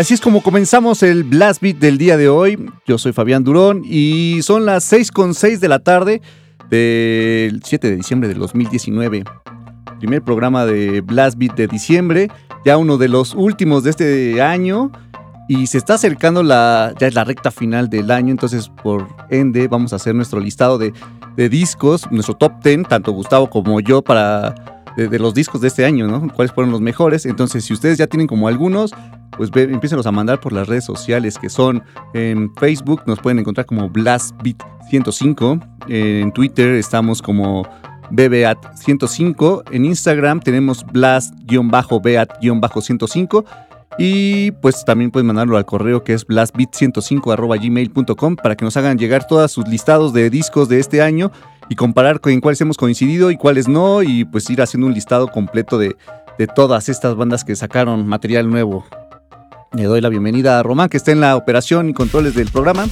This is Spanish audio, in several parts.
Así es como comenzamos el Blast Beat del día de hoy. Yo soy Fabián Durón y son las 6.6 de la tarde del 7 de diciembre del 2019. Primer programa de Blast Beat de diciembre, ya uno de los últimos de este año. Y se está acercando la, ya es la recta final del año, entonces por ende vamos a hacer nuestro listado de de discos, nuestro top 10, tanto Gustavo como yo, para de, los discos de este año, ¿no? ¿Cuáles fueron los mejores? Entonces, si ustedes ya tienen como algunos, pues ve, a mandar por las redes sociales que son en Facebook, nos pueden encontrar como BlastBeat105, en Twitter estamos como BBAT105, en Instagram tenemos Blast-Beat-105 y pues también pueden mandarlo al correo que es blastbit105 para que nos hagan llegar todos sus listados de discos de este año y comparar con cuáles hemos coincidido y cuáles no y pues ir haciendo un listado completo de, de todas estas bandas que sacaron material nuevo. Le doy la bienvenida a Román que está en la operación y controles del programa.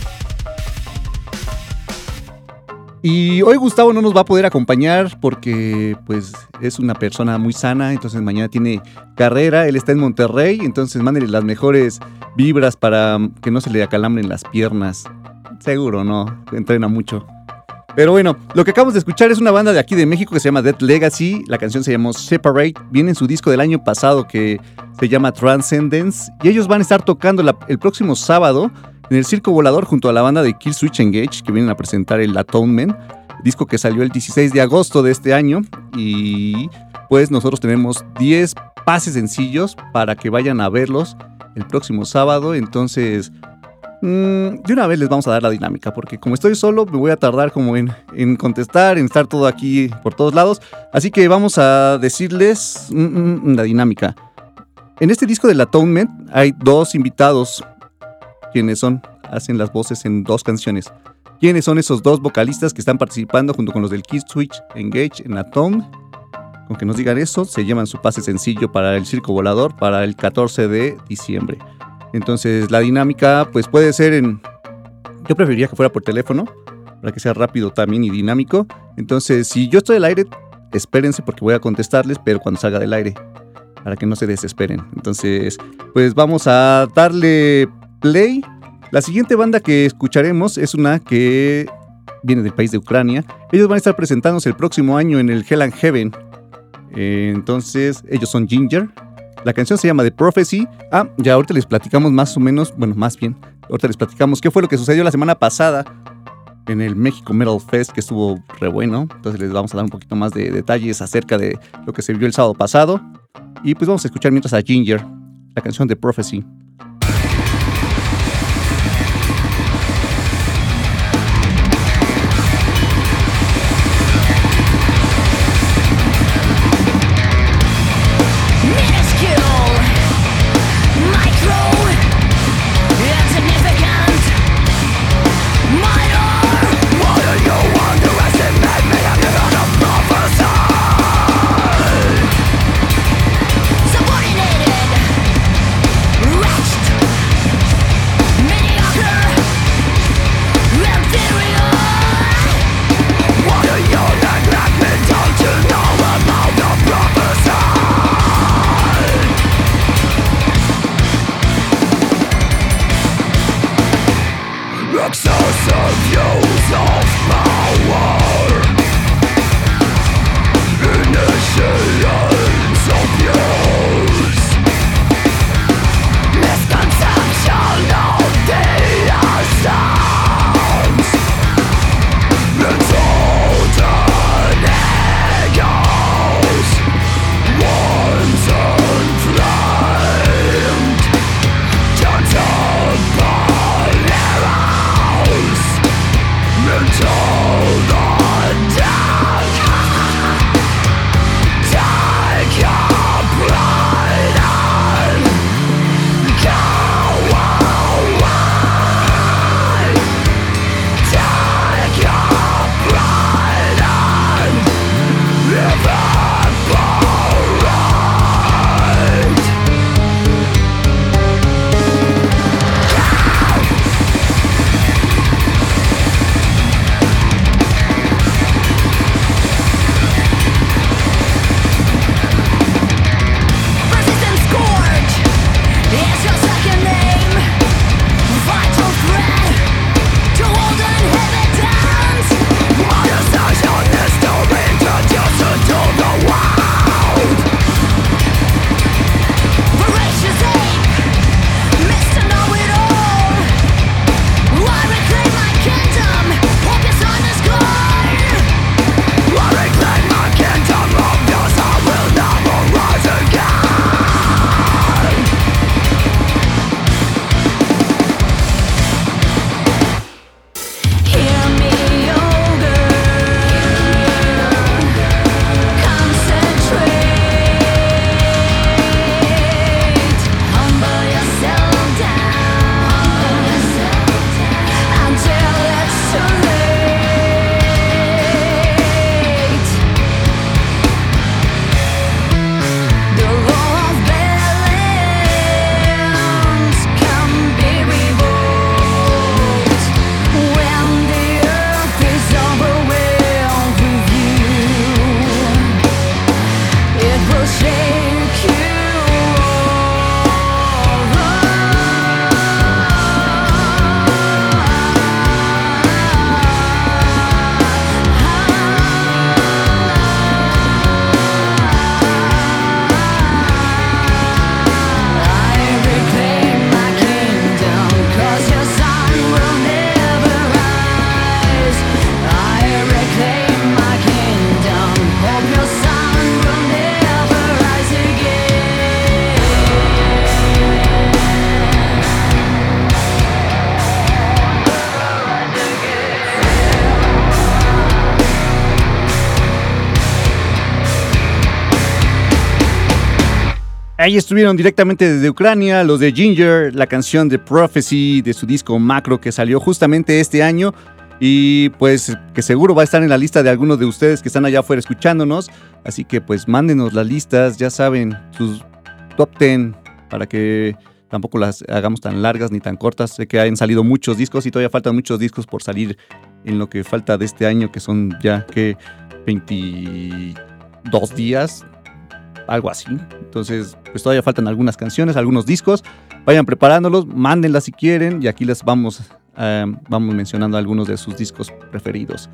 Y hoy Gustavo no nos va a poder acompañar porque pues es una persona muy sana, entonces mañana tiene carrera, él está en Monterrey, entonces mándele las mejores vibras para que no se le acalambren las piernas. Seguro, no, entrena mucho. Pero bueno, lo que acabamos de escuchar es una banda de aquí de México que se llama Dead Legacy, la canción se llamó Separate, viene en su disco del año pasado que se llama Transcendence. Y ellos van a estar tocando el próximo sábado en el Circo Volador junto a la banda de Kill Switch Engage que vienen a presentar el Atonement, disco que salió el 16 de agosto de este año. Y pues nosotros tenemos 10 pases sencillos para que vayan a verlos el próximo sábado, entonces mm, de una vez les vamos a dar la dinámica, porque como estoy solo me voy a tardar como en, contestar, en estar todo aquí por todos lados. Así que vamos a decirles mm, mm, la dinámica. En este disco del Atonement hay dos invitados quienes son, hacen las voces en dos canciones. ¿Quiénes son esos dos vocalistas que están participando junto con los del Kid Switch Engage en Atom? Con que nos digan eso, se llevan su pase sencillo para el Circo Volador para el 14 de diciembre. Entonces la dinámica pues puede ser en... Yo preferiría que fuera por teléfono, para que sea rápido también y dinámico. Entonces si yo estoy al aire, espérense porque voy a contestarles, pero cuando salga del aire, para que no se desesperen. Entonces pues vamos a darle Play. La siguiente banda que escucharemos es una que viene del país de Ucrania. Ellos van a estar presentándose el próximo año en el Hell and Heaven. Eh, entonces, ellos son Ginger. La canción se llama The Prophecy. Ah, ya ahorita les platicamos más o menos, bueno, más bien, ahorita les platicamos qué fue lo que sucedió la semana pasada en el México Metal Fest, que estuvo re bueno. Entonces les vamos a dar un poquito más de detalles acerca de lo que se vio el sábado pasado. Y pues vamos a escuchar mientras a Ginger, la canción The Prophecy. Ahí estuvieron directamente desde Ucrania los de Ginger, la canción de Prophecy de su disco Macro que salió justamente este año y pues que seguro va a estar en la lista de algunos de ustedes que están allá afuera escuchándonos. Así que pues mándenos las listas, ya saben, sus top 10 para que tampoco las hagamos tan largas ni tan cortas. Sé que han salido muchos discos y todavía faltan muchos discos por salir en lo que falta de este año, que son ya que 22 días, algo así. Entonces, pues todavía faltan algunas canciones, algunos discos. Vayan preparándolos, mándenlas si quieren y aquí les vamos Em, vamos mencionando algunos de sus discos preferidos.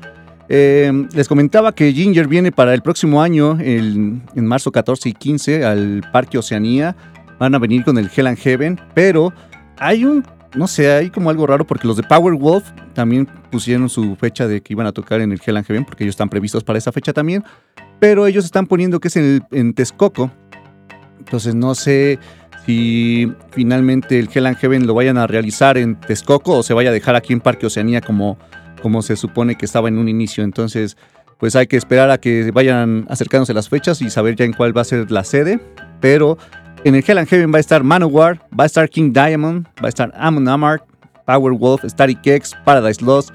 Em, les comentaba que Ginger viene para el próximo año, en marzo 14 y 15, al Parque Oceanía. Van a venir con el Hell and Heaven, pero hay un, no sé, hay como algo raro porque los de Powerwolf también pusieron su fecha de que iban a tocar en el Hell and Heaven, porque ellos están previstos para esa fecha también, pero ellos están poniendo que es en, en Texcoco. Entonces no sé si finalmente el Hell and Heaven lo vayan a realizar en Texcoco o se vaya a dejar aquí en Parque Oceanía como, como se supone que estaba en un inicio. Entonces, pues hay que esperar a que vayan acercándose las fechas y saber ya en cuál va a ser la sede. Pero en el Hell and Heaven va a estar Manowar, va a estar King Diamond, va a estar Amon Amark, Powerwolf, Static X, Paradise Lost,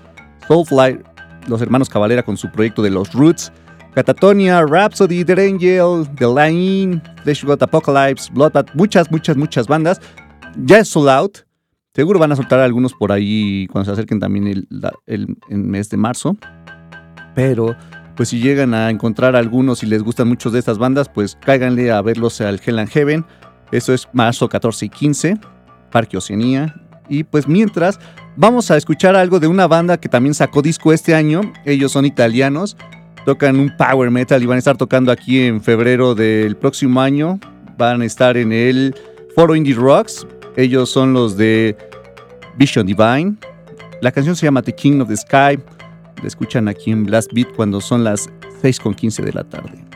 Soulfly, los hermanos Cavalera con su proyecto de los Roots, Catatonia, Rhapsody, The Angel, The Line, God Apocalypse, Bloodbath, muchas, muchas, muchas bandas. Ya es sold out. Seguro van a soltar algunos por ahí cuando se acerquen también el, mes de marzo. Pero, pues si llegan a encontrar algunos y les gustan muchos de estas bandas, pues cáiganle a verlos al Hell and Heaven. Eso es marzo 14 y 15, Parque Oceanía. Y pues mientras, vamos a escuchar algo de una banda que también sacó disco este año. Ellos son italianos tocan un power metal y van a estar tocando aquí en febrero del próximo año. Van a estar en el Foro Indie Rocks. Ellos son los de Vision Divine. La canción se llama The King of the Sky. La escuchan aquí en Blast Beat cuando son las 6.15 de la tarde.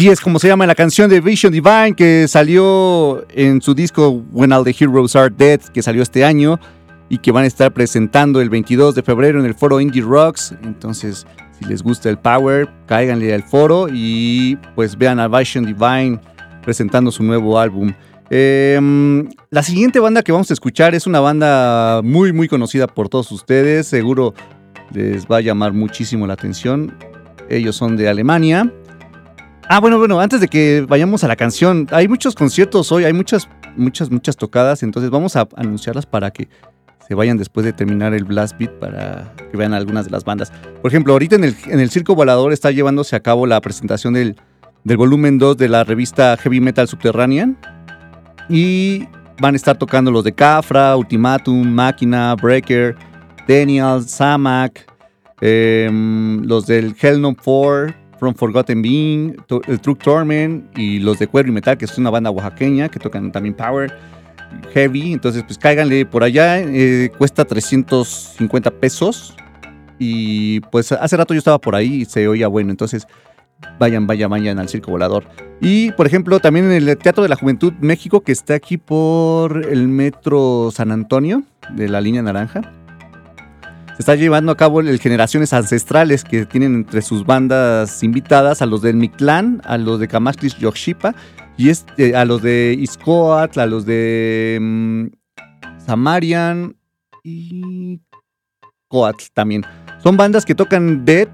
Así es como se llama la canción de Vision Divine que salió en su disco When All the Heroes Are Dead, que salió este año y que van a estar presentando el 22 de febrero en el foro Indie Rocks. Entonces, si les gusta el Power, cáiganle al foro y pues vean a Vision Divine presentando su nuevo álbum. Em, la siguiente banda que vamos a escuchar es una banda muy muy conocida por todos ustedes, seguro les va a llamar muchísimo la atención. Ellos son de Alemania. Ah, bueno, bueno, antes de que vayamos a la canción, hay muchos conciertos hoy, hay muchas, muchas, muchas tocadas, entonces vamos a anunciarlas para que se vayan después de terminar el Blast Beat para que vean algunas de las bandas. Por ejemplo, ahorita en el, en el Circo Volador está llevándose a cabo la presentación del, del volumen 2 de la revista Heavy Metal Subterranean. Y van a estar tocando los de Cafra, Ultimatum, Máquina, Breaker, Daniel, Samak, em, los del Hell No 4, From Forgotten Being, el Truck Torment y los de Cuero y Metal, que es una banda oaxaqueña que tocan también Power, Heavy. Entonces, pues cáiganle por allá, eh, cuesta 350 pesos. Y pues hace rato yo estaba por ahí y se oía bueno. Entonces, vayan, vayan, vayan al Circo Volador. Y, por ejemplo, también en el Teatro de la Juventud México, que está aquí por el Metro San Antonio, de la línea naranja. Está llevando a cabo Generaciones Ancestrales, que tienen entre sus bandas invitadas a los del Mictlán, a los de Camachlis Yoxipa, y este, a los de Iscoatl, a los de mm, Samarian y Coatl también. Son bandas que tocan Dead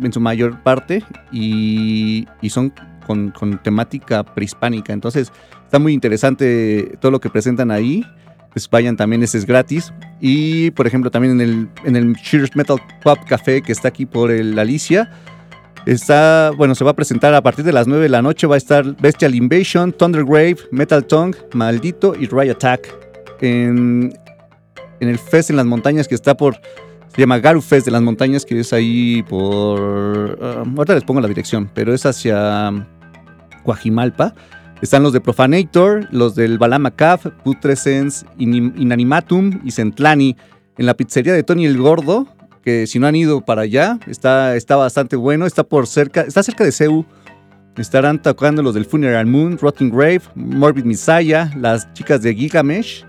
en su mayor parte y, son con, temática prehispánica. Entonces está muy interesante todo lo que presentan ahí. Pues también, ese es gratis. Y por ejemplo también en el, en el Cheers Metal Pub Café que está aquí por el Alicia. Está, bueno, se va a presentar a partir de las 9 de la noche. Va a estar Bestial Invasion, Thundergrave, Metal Tongue, Maldito y Ray Attack. En, en el Fest en las montañas que está por se llama Garufest de las montañas, que es ahí por... Ah, ahorita les pongo la dirección, pero es hacia Guajimalpa. Están los de Profanator, los del Balama Caf, Putrescence, Inanimatum y Centlani. En la pizzería de Tony el Gordo, que si no han ido para allá, está, está bastante bueno. Está por cerca, está cerca de Ceú. Estarán tocando los del Funeral Moon, Rotting Grave, Morbid Messiah, las chicas de Gigamesh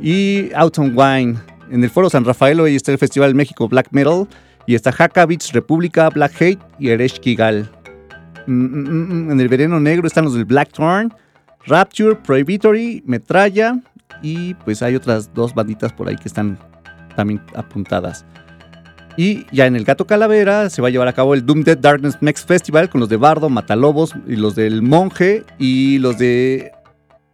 y Autumn Wine. En el Foro San Rafael hoy está el Festival México Black Metal y está Haka República, Black Hate y Eresh Kigal. Mm, mm, mm, en el Vereno Negro están los del Black Thorn, Rapture, Prohibitory, Metralla y pues hay otras dos banditas por ahí que están también apuntadas. Y ya en el Gato Calavera se va a llevar a cabo el Doom Dead Darkness Next Festival con los de Bardo, Matalobos y los del Monje y los de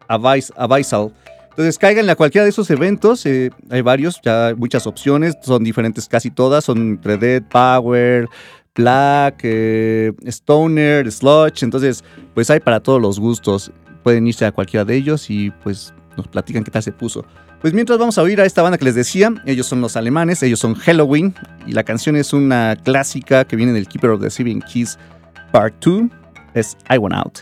Avisal. Entonces, cáiganle a cualquiera de esos eventos. Eh, hay varios, ya muchas opciones. Son diferentes casi todas. Son entre Dead, Power, Black, eh, Stoner, Sludge. Entonces, pues hay para todos los gustos. Pueden irse a cualquiera de ellos y pues nos platican qué tal se puso. Pues mientras vamos a oír a esta banda que les decía, ellos son los alemanes, ellos son Halloween y la canción es una clásica que viene del Keeper of the Seven Keys Part 2, es I Want Out.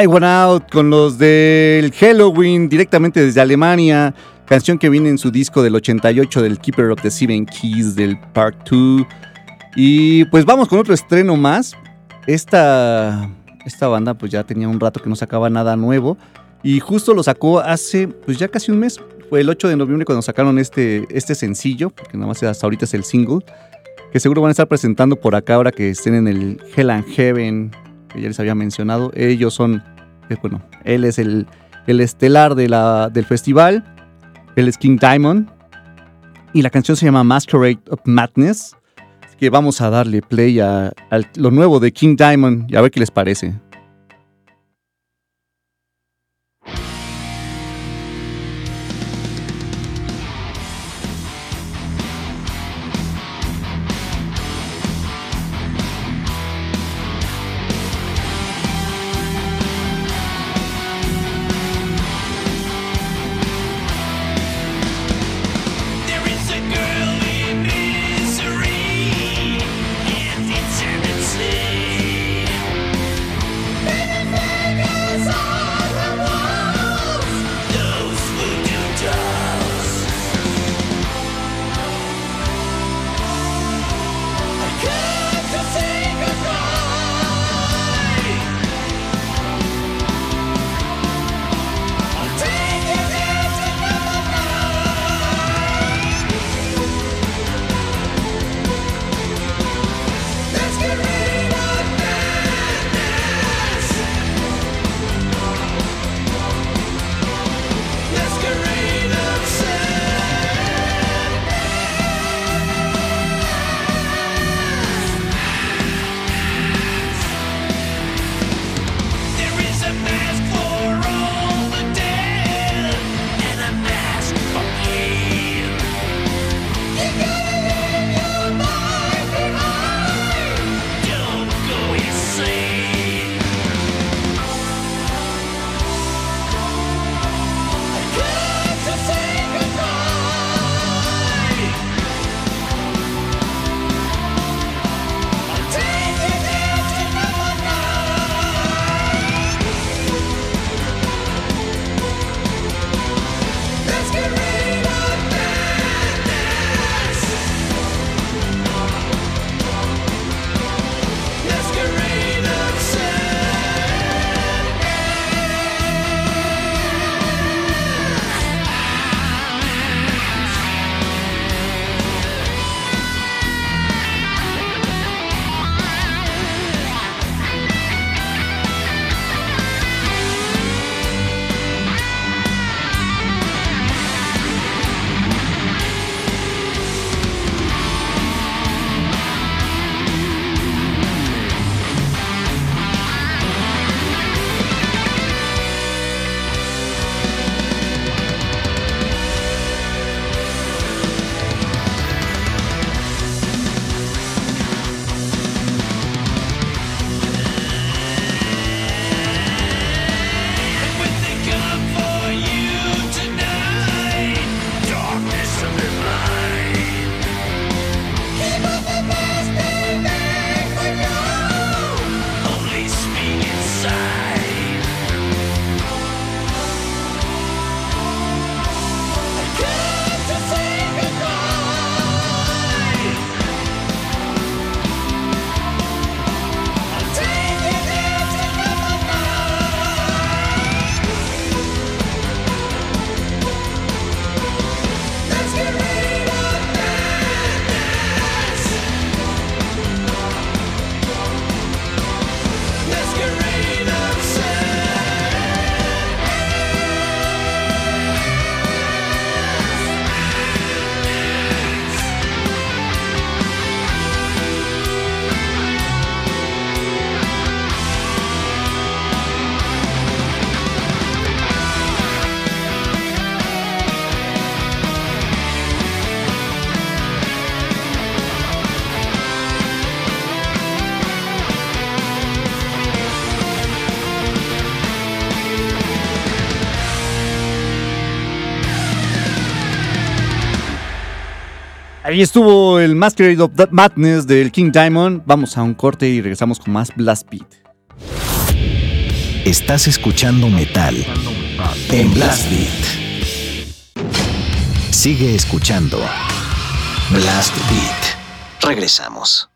I Went Out con los del Halloween directamente desde Alemania. Canción que viene en su disco del 88 del Keeper of the Seven Keys del Part 2. Y pues vamos con otro estreno más. Esta, esta banda pues ya tenía un rato que no sacaba nada nuevo. Y justo lo sacó hace pues ya casi un mes. Fue el 8 de noviembre cuando sacaron este, este sencillo, porque nada más hasta ahorita es el single. Que seguro van a estar presentando por acá ahora que estén en el Hell and Heaven que ya les había mencionado. Ellos son, eh, bueno, él es el, el estelar de la, del festival. Él es King Diamond. Y la canción se llama Masquerade of Madness. Así que vamos a darle play a, a lo nuevo de King Diamond y a ver qué les parece. Ahí estuvo el Masquerade of That Madness del King Diamond. Vamos a un corte y regresamos con más Blast Beat. Estás escuchando metal en Blast Beat. Sigue escuchando Blast Beat. Regresamos.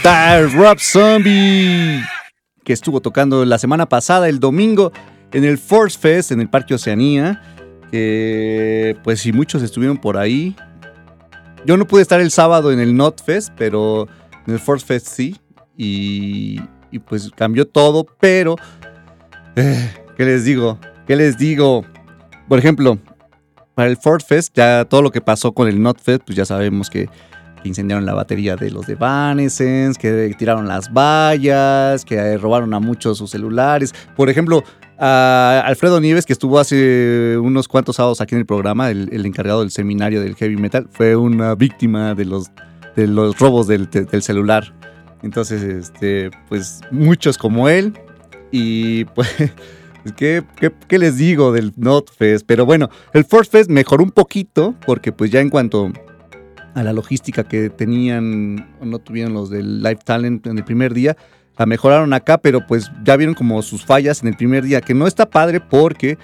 Está Rob Zombie, que estuvo tocando la semana pasada, el domingo, en el Force Fest, en el Parque Oceanía. Que, pues, si muchos estuvieron por ahí. Yo no pude estar el sábado en el Not Fest, pero en el Force Fest sí. Y, y pues cambió todo, pero. eh, ¿Qué les digo? ¿Qué les digo? Por ejemplo, para el Ford Fest, ya todo lo que pasó con el Not Fest, pues ya sabemos que que incendiaron la batería de los de Evanescence, que tiraron las vallas, que eh, robaron a muchos sus celulares. Por ejemplo, Alfredo Nieves, que estuvo hace unos cuantos sábados aquí en el programa, el, encargado del seminario del heavy metal, fue una víctima de los, de los robos del, celular. Entonces, este, pues muchos como él. Y pues, ¿qué, qué, les digo del NotFest? Pero bueno, el Force Fest mejoró un poquito, porque pues ya en cuanto a la logística que tenían o no tuvieron los del Live Talent en el primer día, la mejoraron acá, pero pues ya vieron como sus fallas en el primer día, que no está padre porque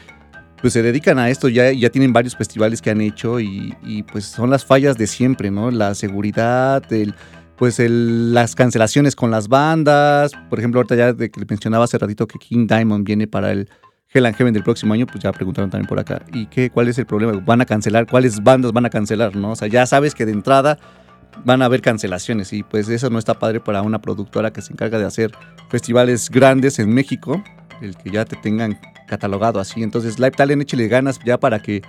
pues se dedican a esto, ya, ya tienen varios festivales que han hecho y, pues son las fallas de siempre, ¿no? La seguridad, el, pues el, las cancelaciones con las bandas, por ejemplo, ahorita ya de que mencionaba hace ratito que King Diamond viene para el Hell and Heaven del próximo año, pues ya preguntaron también por acá, ¿y qué, cuál es el problema? ¿Van a cancelar? ¿Cuáles bandas van a cancelar? ¿no? O sea, ya sabes que de entrada van a haber cancelaciones y pues eso no está padre para una productora que se encarga de hacer festivales grandes en México, el que ya te tengan catalogado así. Entonces, Live Talent, échale ganas ya para que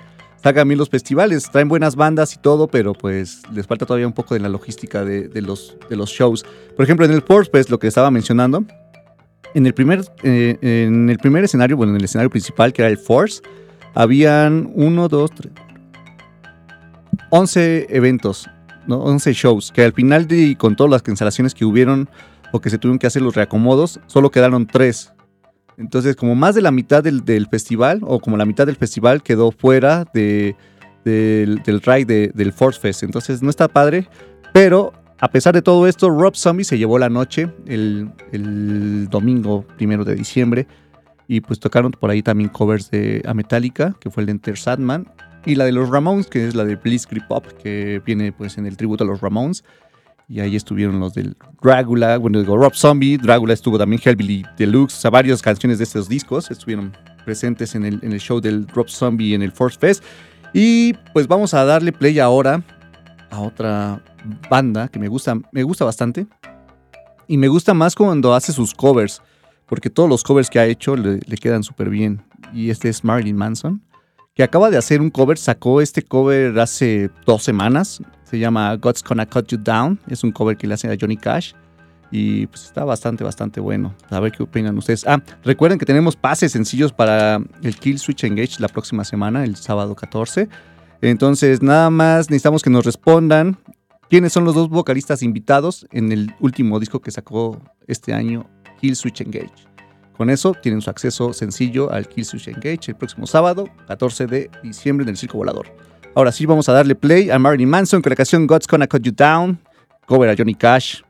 salgan bien los festivales. Traen buenas bandas y todo, pero pues les falta todavía un poco de la logística de, los, de los shows. Por ejemplo, en el Force Fest, lo que estaba mencionando, en el primer, eh, en el primer escenario, bueno, en el escenario principal, que era el Force, habían uno, dos, tres, 11 eventos, ¿no? 11 shows, que al final de, con todas las cancelaciones que hubieron o que se tuvieron que hacer los reacomodos, solo quedaron tres. Entonces, como más de la mitad del, festival, o como la mitad del festival quedó fuera de, del, del ride de- del Force Fest. Entonces, no está padre, pero a pesar de todo esto, Rob Zombie se llevó la noche el, domingo primero de diciembre. Y pues tocaron por ahí también covers de a Metallica, que fue el de Enter Sadman. Y la de los Ramones, que es la de Blitzkrieg Pop, que viene pues en el tributo a los Ramones. Y ahí estuvieron los del Dragula, bueno, digo Rob Zombie, Dragula estuvo también Hellbilly Deluxe, o sea, varias canciones de estos discos estuvieron presentes en el, en el show del Rob Zombie en el Force Fest. Y pues vamos a darle play ahora a otra banda que me gusta, me gusta bastante. Y me gusta más cuando hace sus covers, porque todos los covers que ha hecho le, le quedan súper bien. Y este es Marilyn Manson, que acaba de hacer un cover, sacó este cover hace dos semanas. Se llama God's Gonna Cut You Down. Es un cover que le hace a Johnny Cash. Y pues está bastante, bastante bueno. A ver qué opinan ustedes. Ah, recuerden que tenemos pases sencillos para el Kill Switch Engage la próxima semana, el sábado 14. Entonces, nada más necesitamos que nos respondan quiénes son los dos vocalistas invitados en el último disco que sacó este año, Kill Switch Engage. Con eso tienen su acceso sencillo al Kill Switch Engage el próximo sábado, 14 de diciembre, en el Circo Volador. Ahora sí, vamos a darle play a Marilyn Manson con la canción God's Gonna Cut You Down, cover a Johnny Cash.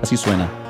Así suena.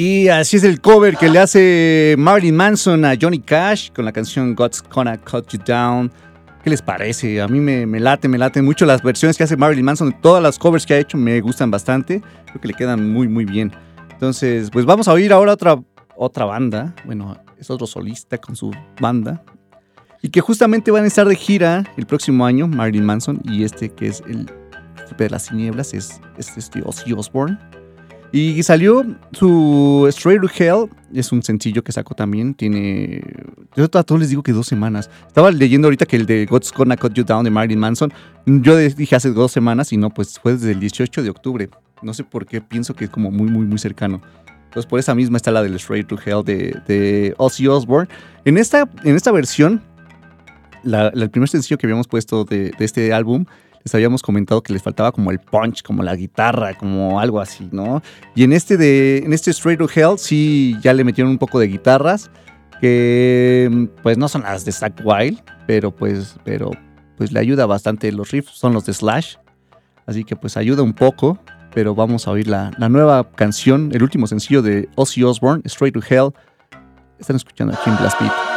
Y así es el cover que le hace Marilyn Manson a Johnny Cash con la canción God's Gonna Cut You Down. ¿Qué les parece? A mí me, late, me late mucho las versiones que hace Marilyn Manson. Todas las covers que ha hecho me gustan bastante. Creo que le quedan muy, muy bien. Entonces, pues vamos a oír ahora otra, otra banda. Bueno, es otro solista con su banda. Y que justamente van a estar de gira el próximo año, Marilyn Manson. Y este que es el de las Tinieblas es, es este Ozzy Osbourne. Y salió su Straight to Hell, es un sencillo que sacó también, tiene... Yo a todos les digo que dos semanas. Estaba leyendo ahorita que el de God's Gonna Cut You Down de Marilyn Manson, yo dije hace dos semanas y no, pues fue desde el 18 de octubre. No sé por qué, pienso que es como muy, muy, muy cercano. Entonces por esa misma está la del Straight to Hell de, Ozzy Osbourne. En esta, en esta versión, la- el primer sencillo que habíamos puesto de este álbum, habíamos comentado que les faltaba como el punch, como la guitarra, como algo así, ¿no? Y en este de en este Straight to Hell sí ya le metieron un poco de guitarras que pues no son las de Zack Wild, pero pues pero pues le ayuda bastante los riffs, son los de Slash. Así que pues ayuda un poco, pero vamos a oír la, la nueva canción, el último sencillo de Ozzy Osbourne, Straight to Hell. Están escuchando aquí en Blast Beat.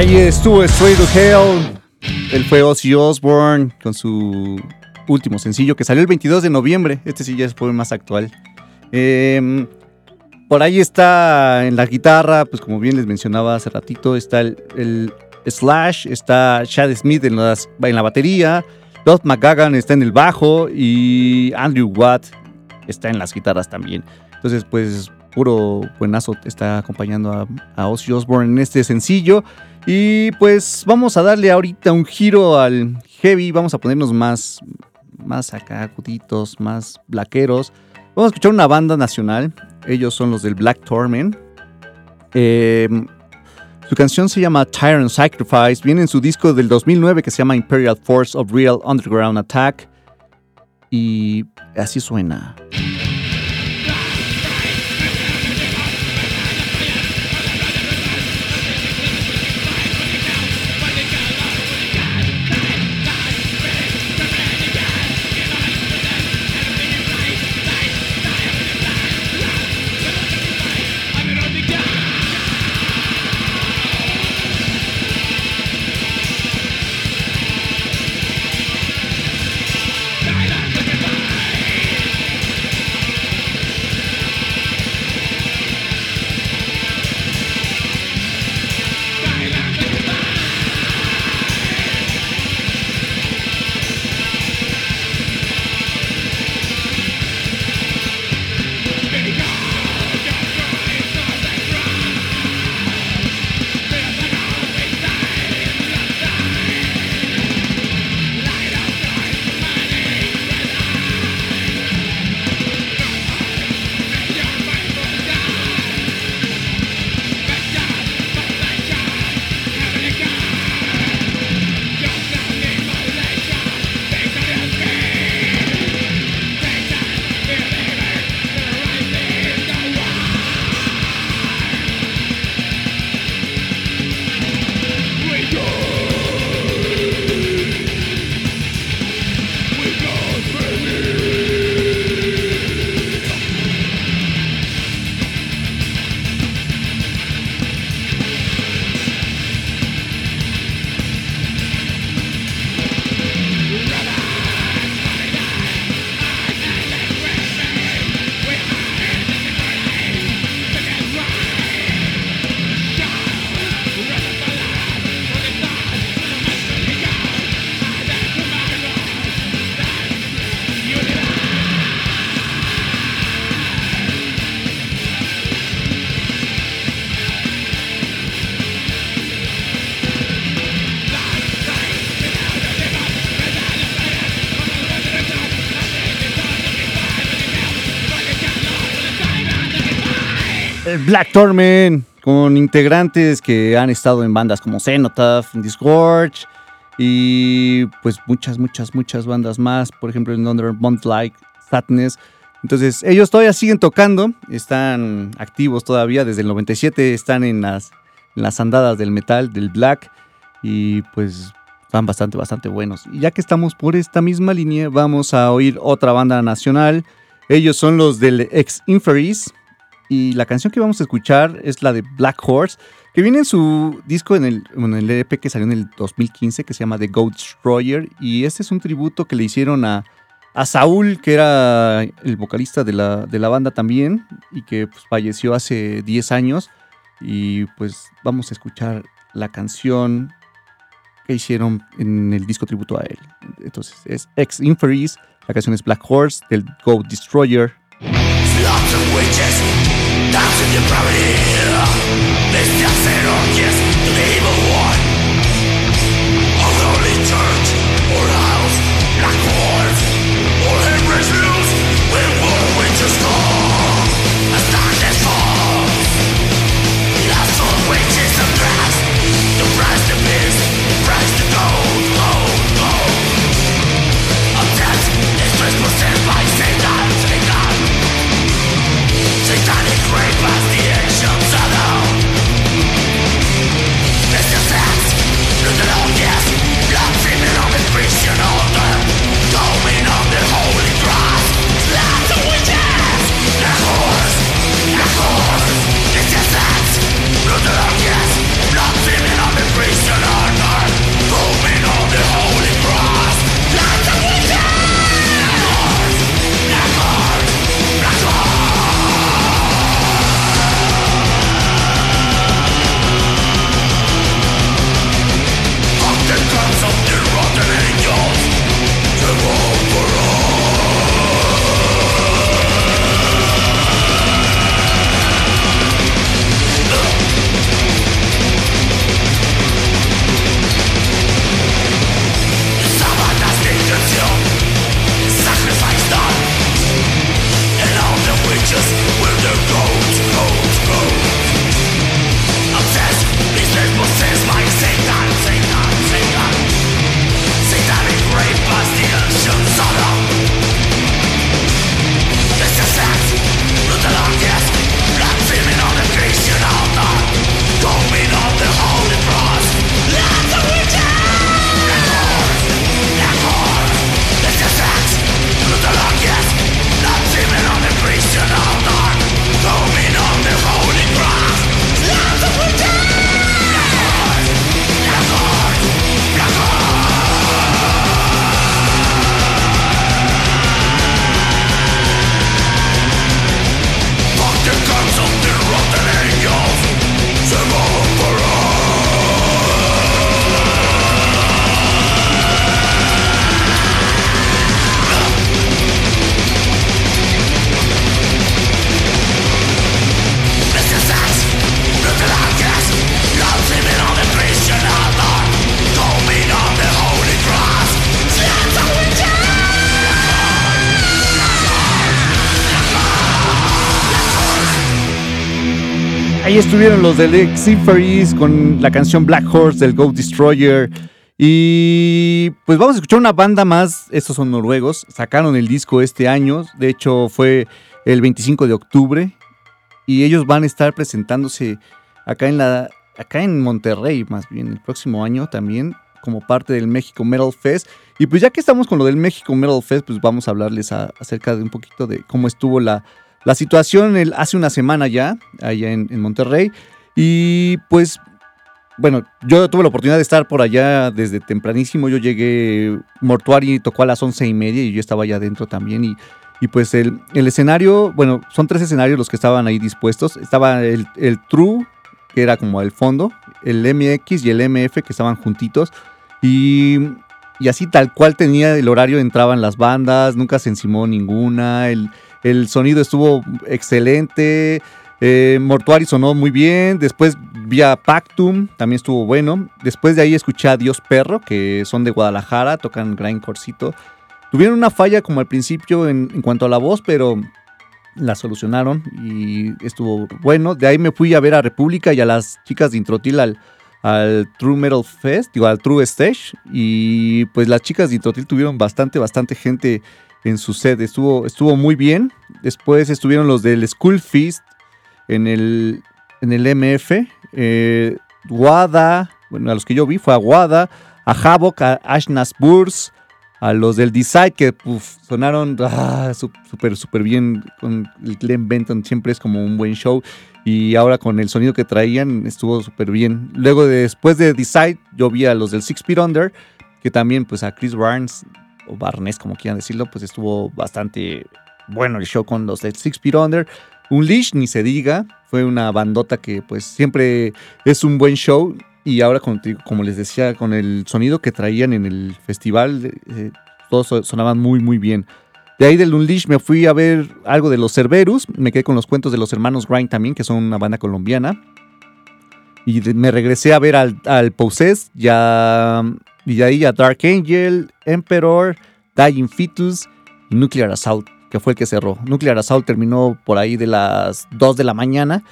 Ahí estuvo Straight to Hell. Él fue Ozzy Osbourne con su último sencillo que salió el 22 de noviembre. Este sí ya es más actual. Em, por ahí está en la guitarra, pues como bien les mencionaba hace ratito, está el, el Slash, está Chad Smith en, las- en la batería, Todd McGagan está en el bajo y Andrew Watt está en las guitarras también. Entonces, pues puro buenazo está acompañando a, a Ozzy Osbourne en este sencillo. Y pues vamos a darle ahorita un giro al heavy, vamos a ponernos más, más acá, aguditos, más blaqueros. Vamos a escuchar una banda nacional, ellos son los del Black Torment. Eh, su canción se llama Tyrant Sacrifice, viene en su disco del 2009 que se llama Imperial Force of Real Underground Attack. Y así suena. Black Torment, con integrantes que han estado en bandas como Cenotaph, Disgorge y pues muchas, muchas, muchas bandas más. Por ejemplo, en Under Month Like Sadness. Entonces, ellos todavía siguen tocando, están activos todavía. Desde el 97 están en las, en las andadas del metal, del black. Y pues están bastante, bastante buenos. Y ya que estamos por esta misma línea, vamos a oír otra banda nacional. Ellos son los del Ex Inferis. Y la canción que vamos a escuchar es la de Black Horse, que viene en su disco en el, en el EP que salió en el 2015, que se llama The Goat Destroyer. Y este es un tributo que le hicieron a, a Saúl, que era el vocalista de la, de la banda también, y que pues, falleció hace 10 años. Y pues vamos a escuchar la canción que hicieron en el disco tributo a él. Entonces es Ex Inferis, la canción es Black Horse del Goat Destroyer. That's in your property This estuvieron los del Exiferis con la canción Black Horse del Go Destroyer. Y pues vamos a escuchar una banda más. Estos son noruegos. Sacaron el disco este año. De hecho, fue el 25 de octubre. Y ellos van a estar presentándose acá en la. Acá en Monterrey, más bien, el próximo año también, como parte del México Metal Fest. Y pues ya que estamos con lo del México Metal Fest, pues vamos a hablarles acerca de un poquito de cómo estuvo la, la situación el- hace una semana ya, allá en, Monterrey. Y pues, bueno, yo tuve la oportunidad de estar por allá desde tempranísimo. Yo llegué, Mortuari tocó a las once y media y yo estaba allá adentro también. Y, y pues el, el escenario, bueno, son tres escenarios los que estaban ahí dispuestos. Estaba el, el True, que era como el fondo, el MX y el MF que estaban juntitos. Y, y así tal cual tenía el horario, entraban las bandas, nunca se encimó ninguna. El, el sonido estuvo excelente. Eh, Mortuari sonó muy bien. Después vía Pactum, también estuvo bueno. Después de ahí escuché a Dios Perro, que son de Guadalajara, tocan grindcorecito. Tuvieron una falla como al principio en, en cuanto a la voz, pero la solucionaron y estuvo bueno. De ahí me fui a ver a República y a las chicas de Introtil al, al True Metal Fest, digo, al True Stage. Y pues las chicas de Introtil tuvieron bastante, bastante gente en su set. Estuvo, estuvo muy bien. Después estuvieron los del School Feast en el, en el MF. Eh, Wada, bueno, a los que yo vi fue a Wada, a Havoc, a Ashnas Burs, a los del Decide que sonaron ah, súper, súper bien con el Glenn Benton, siempre es como un buen show. Y ahora con el sonido que traían estuvo súper bien. Luego, después de Decide, yo vi a los del Six Feet Under, que también, pues a Chris Barnes, o Barnes, como quieran decirlo, pues estuvo bastante bueno el show con los Six Feet Under. Un Leash, ni se diga, fue una bandota que pues siempre es un buen show. Y ahora, como, les decía, con el sonido que traían en el festival, eh, todos so- sonaban muy, muy bien. De ahí del Unleash me fui a ver algo de los Cerberus. Me quedé con los cuentos de los hermanos Grind también, que son una banda colombiana. Y me regresé a ver al, al ya, y de ahí a Dark Angel, Emperor, Dying Fetus y Nuclear Assault, que fue el que cerró. Nuclear Assault terminó por ahí de las 2 de la mañana.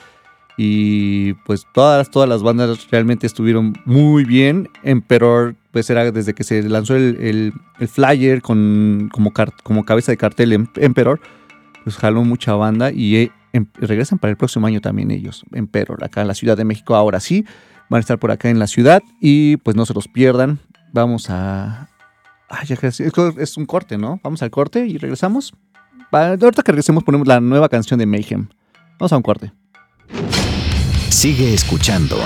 Y pues todas, todas las bandas realmente estuvieron muy bien. Emperor, pues era desde que se lanzó el, el- el flyer con, como, car- como cabeza de cartel Em- Emperor, pues jaló mucha banda y eh, em- regresan para el próximo año también ellos, Emperor, acá en la Ciudad de México. Ahora sí, van a estar por acá en la ciudad y pues no se los pierdan. Vamos a... Ay, ya es, un corte, ¿no? Vamos al corte y regresamos. Ahorita que regresemos ponemos la nueva canción de Mayhem. Vamos a un corte. Sigue escuchando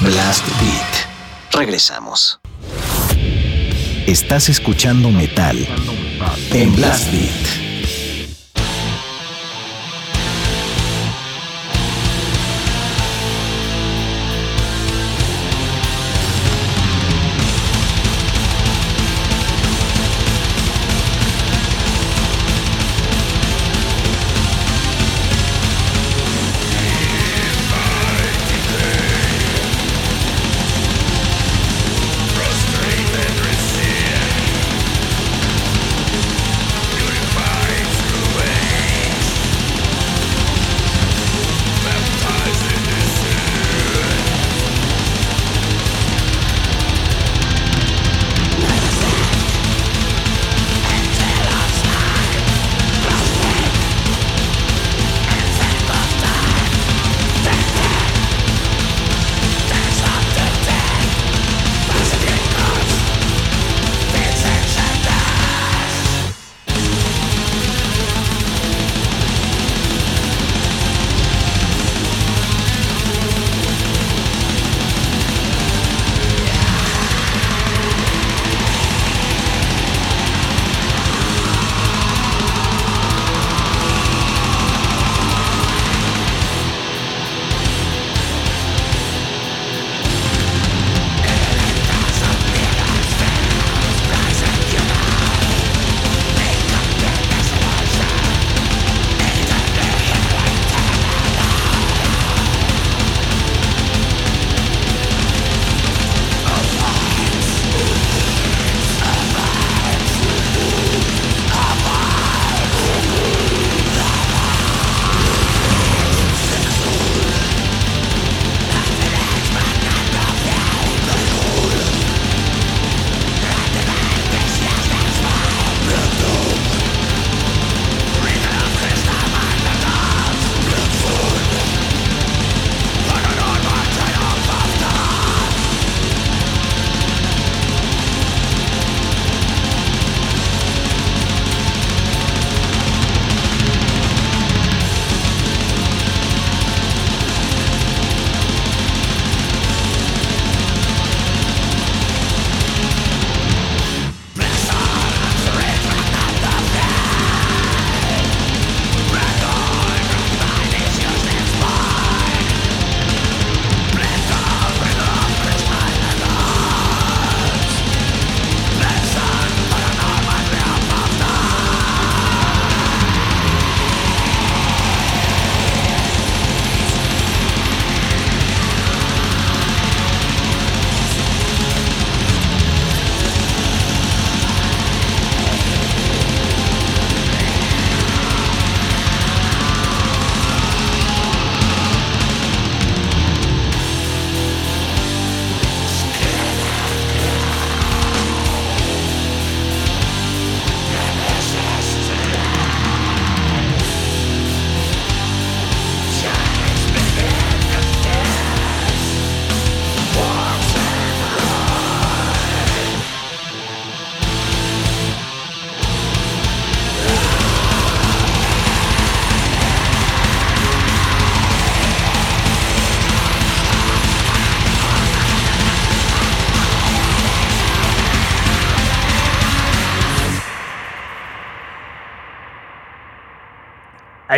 Blast Beat. Regresamos. Estás escuchando metal en Blast Beat.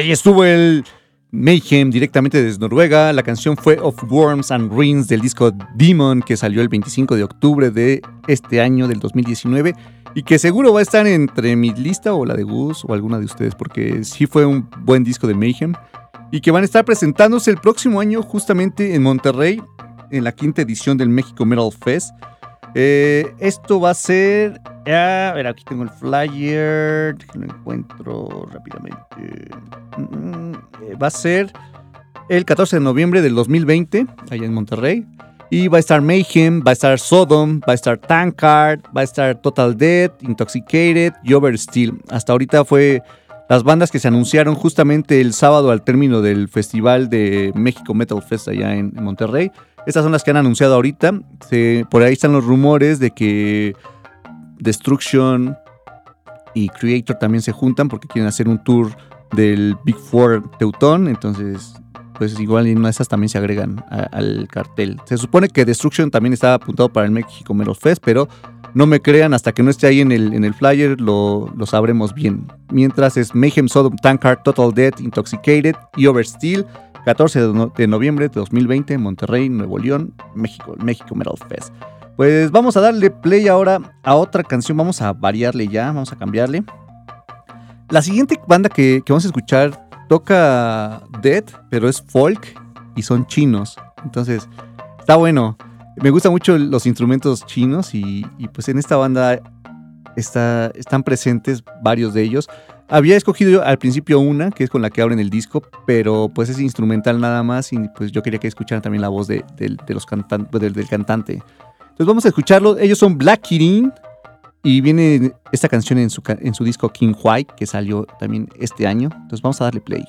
Ahí estuvo el Mayhem directamente desde Noruega. La canción fue Of Worms and Rings del disco Demon que salió el 25 de octubre de este año del 2019 y que seguro va a estar entre mi lista o la de Gus o alguna de ustedes porque sí fue un buen disco de Mayhem y que van a estar presentándose el próximo año justamente en Monterrey en la quinta edición del México Metal Fest. Eh, esto va a ser. a ver, aquí tengo el flyer. lo encuentro rápidamente. Mm, eh, va a ser el 14 de noviembre del 2020, allá en Monterrey. Y va a estar Mayhem, va a estar Sodom, va a estar Tankard, va a estar Total Death, Intoxicated y Oversteel. Hasta ahorita fue las bandas que se anunciaron justamente el sábado al término del festival de México Metal Fest allá en Monterrey. Estas son las que han anunciado ahorita. Por ahí están los rumores de que Destruction y Creator también se juntan porque quieren hacer un tour del Big Four Teutón. Entonces, pues igual en una de esas también se agregan al cartel. Se supone que Destruction también estaba apuntado para el México Metal Fest, pero no me crean, hasta que no esté ahí en el, en el flyer lo, lo sabremos bien. Mientras es Mayhem Sodom Tankard, Total Death, Intoxicated y Oversteel. 14 de, no- de noviembre de 2020 en Monterrey, Nuevo León, México, México Metal Fest. Pues vamos a darle play ahora a otra canción, vamos a variarle ya, vamos a cambiarle. La siguiente banda que, que vamos a escuchar toca Dead, pero es folk y son chinos. Entonces, está bueno. Me gustan mucho los instrumentos chinos y, y pues en esta banda está, están presentes varios de ellos. Había escogido yo al principio una, que es con la que abren el disco, pero pues es instrumental nada más y pues yo quería que escucharan también la voz de, los cantan- del, cantante. Entonces vamos a escucharlo. Ellos son Black Kirin y viene esta canción en su, en su disco King White, que salió también este año. Entonces vamos a darle play.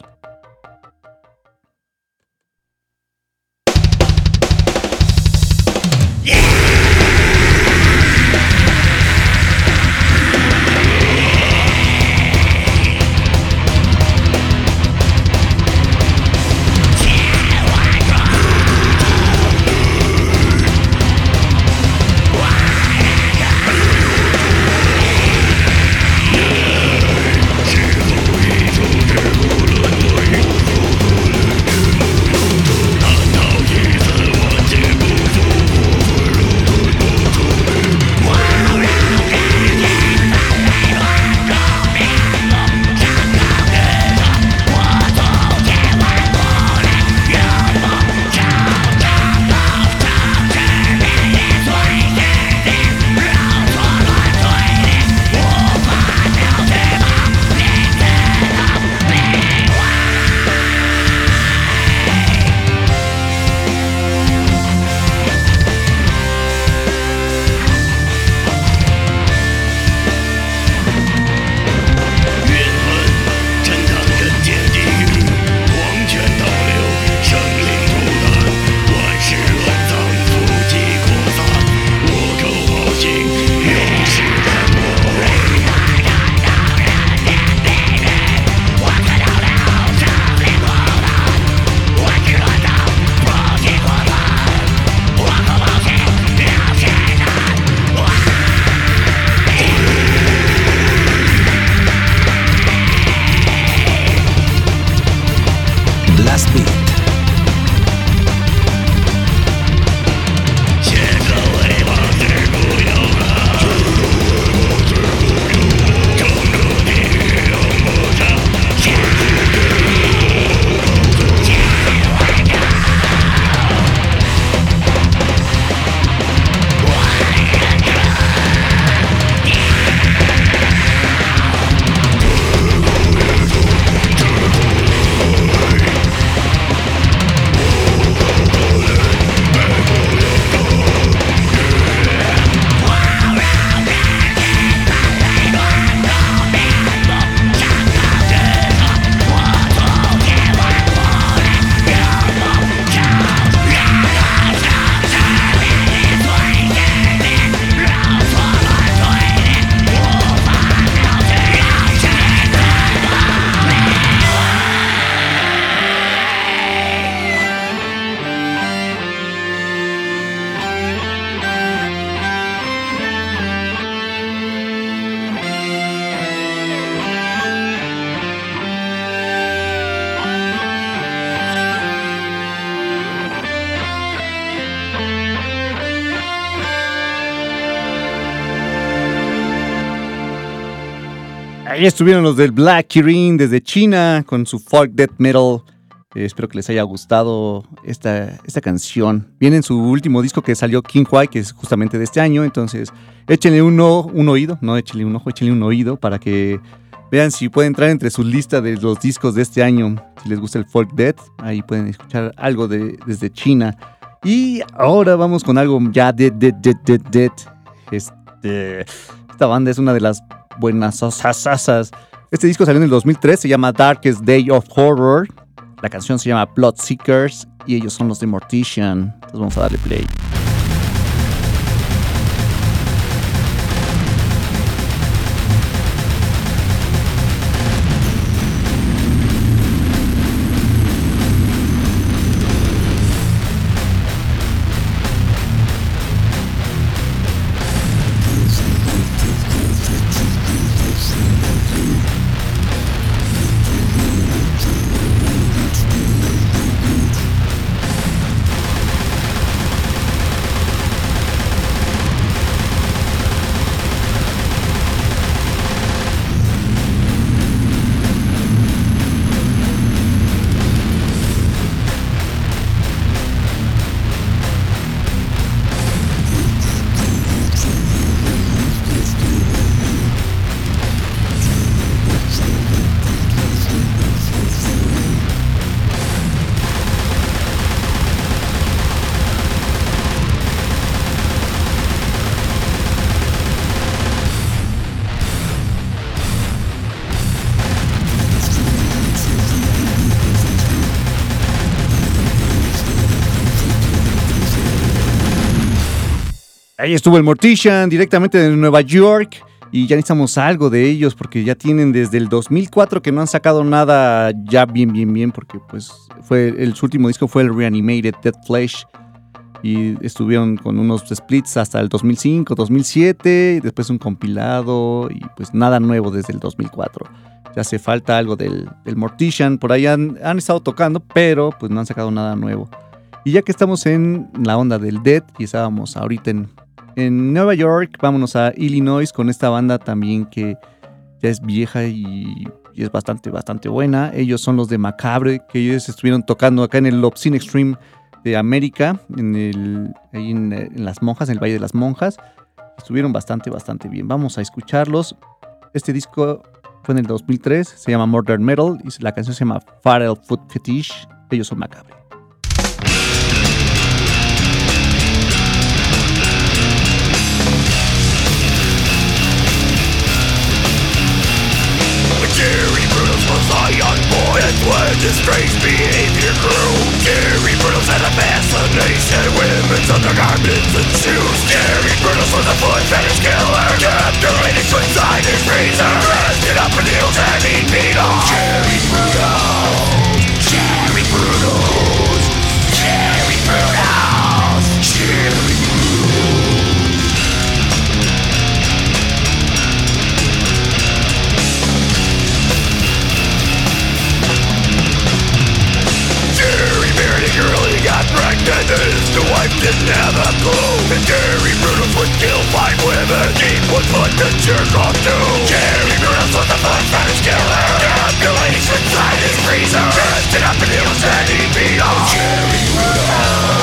Ahí estuvieron los del Black Kirin desde China con su folk death metal. Eh, espero que les haya gustado esta, esta canción. Viene en su último disco que salió King White, que es justamente de este año. Entonces, échenle un, un oído, no échenle un ojo, échenle un oído para que vean si puede entrar entre su lista de los discos de este año. Si les gusta el folk death, ahí pueden escuchar algo de, desde China. Y ahora vamos con algo ya de dead, dead, dead, dead. Este, esta banda es una de las buenas sasasas. Este disco salió en el 2003, se llama Darkest Day of Horror. La canción se llama Blood Seekers y ellos son los de Mortician. Entonces vamos a darle play. Estuvo el Mortician directamente de Nueva York. Y ya necesitamos algo de ellos porque ya tienen desde el 2004 que no han sacado nada ya bien, bien, bien. Porque pues fue el, último disco fue el Reanimated Dead Flesh. Y estuvieron con unos splits hasta el 2005, 2007. Y después un compilado. Y pues nada nuevo desde el 2004. Ya hace falta algo del, del Mortician. Por ahí han, han estado tocando, pero pues no han sacado nada nuevo. Y ya que estamos en la onda del Dead y estábamos ahorita en, en Nueva York, vámonos a Illinois con esta banda también que ya es vieja y, es bastante, bastante buena. Ellos son los de Macabre, que ellos estuvieron tocando acá en el Obscene Extreme de América, en ahí en, Las Monjas, en el Valle de las Monjas. Estuvieron bastante, bastante bien. Vamos a escucharlos. Este disco fue en el 2003, se llama Modern Metal y la canción se llama Feral Foot Fetish. Ellos son Macabre. Zion boy That's why this strange behavior. Grew Gary Brittles had a fascination Women's undergarments and shoes. Gary Brittles was a foot fetish killer. Capturating twins on his freezer Dressed up in heels and mean beetle Jerry Brittles Jerry Brittles Jerry Brittles Jerry girl, got pregnant and his wife didn't have a clue And Jerry Brunos would kill five women, he would put the jerk off Jerry Brunos was the first killer. Calculating inside his freezer. Dressed it up in heels and he beat on Brunos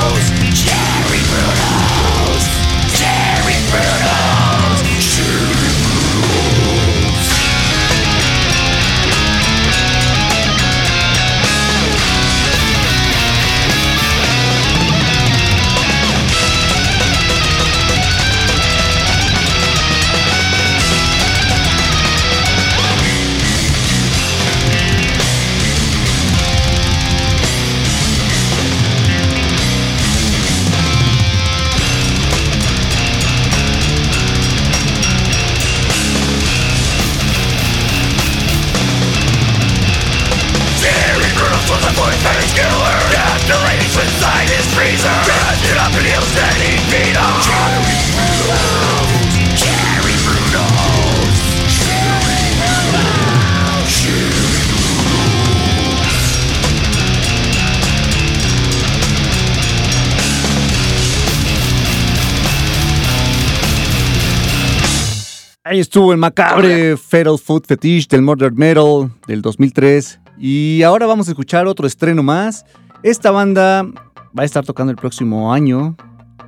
estuvo el macabre Feral Food Fetish del Murder Metal del 2003. Y ahora vamos a escuchar otro estreno más. Esta banda va a estar tocando el próximo año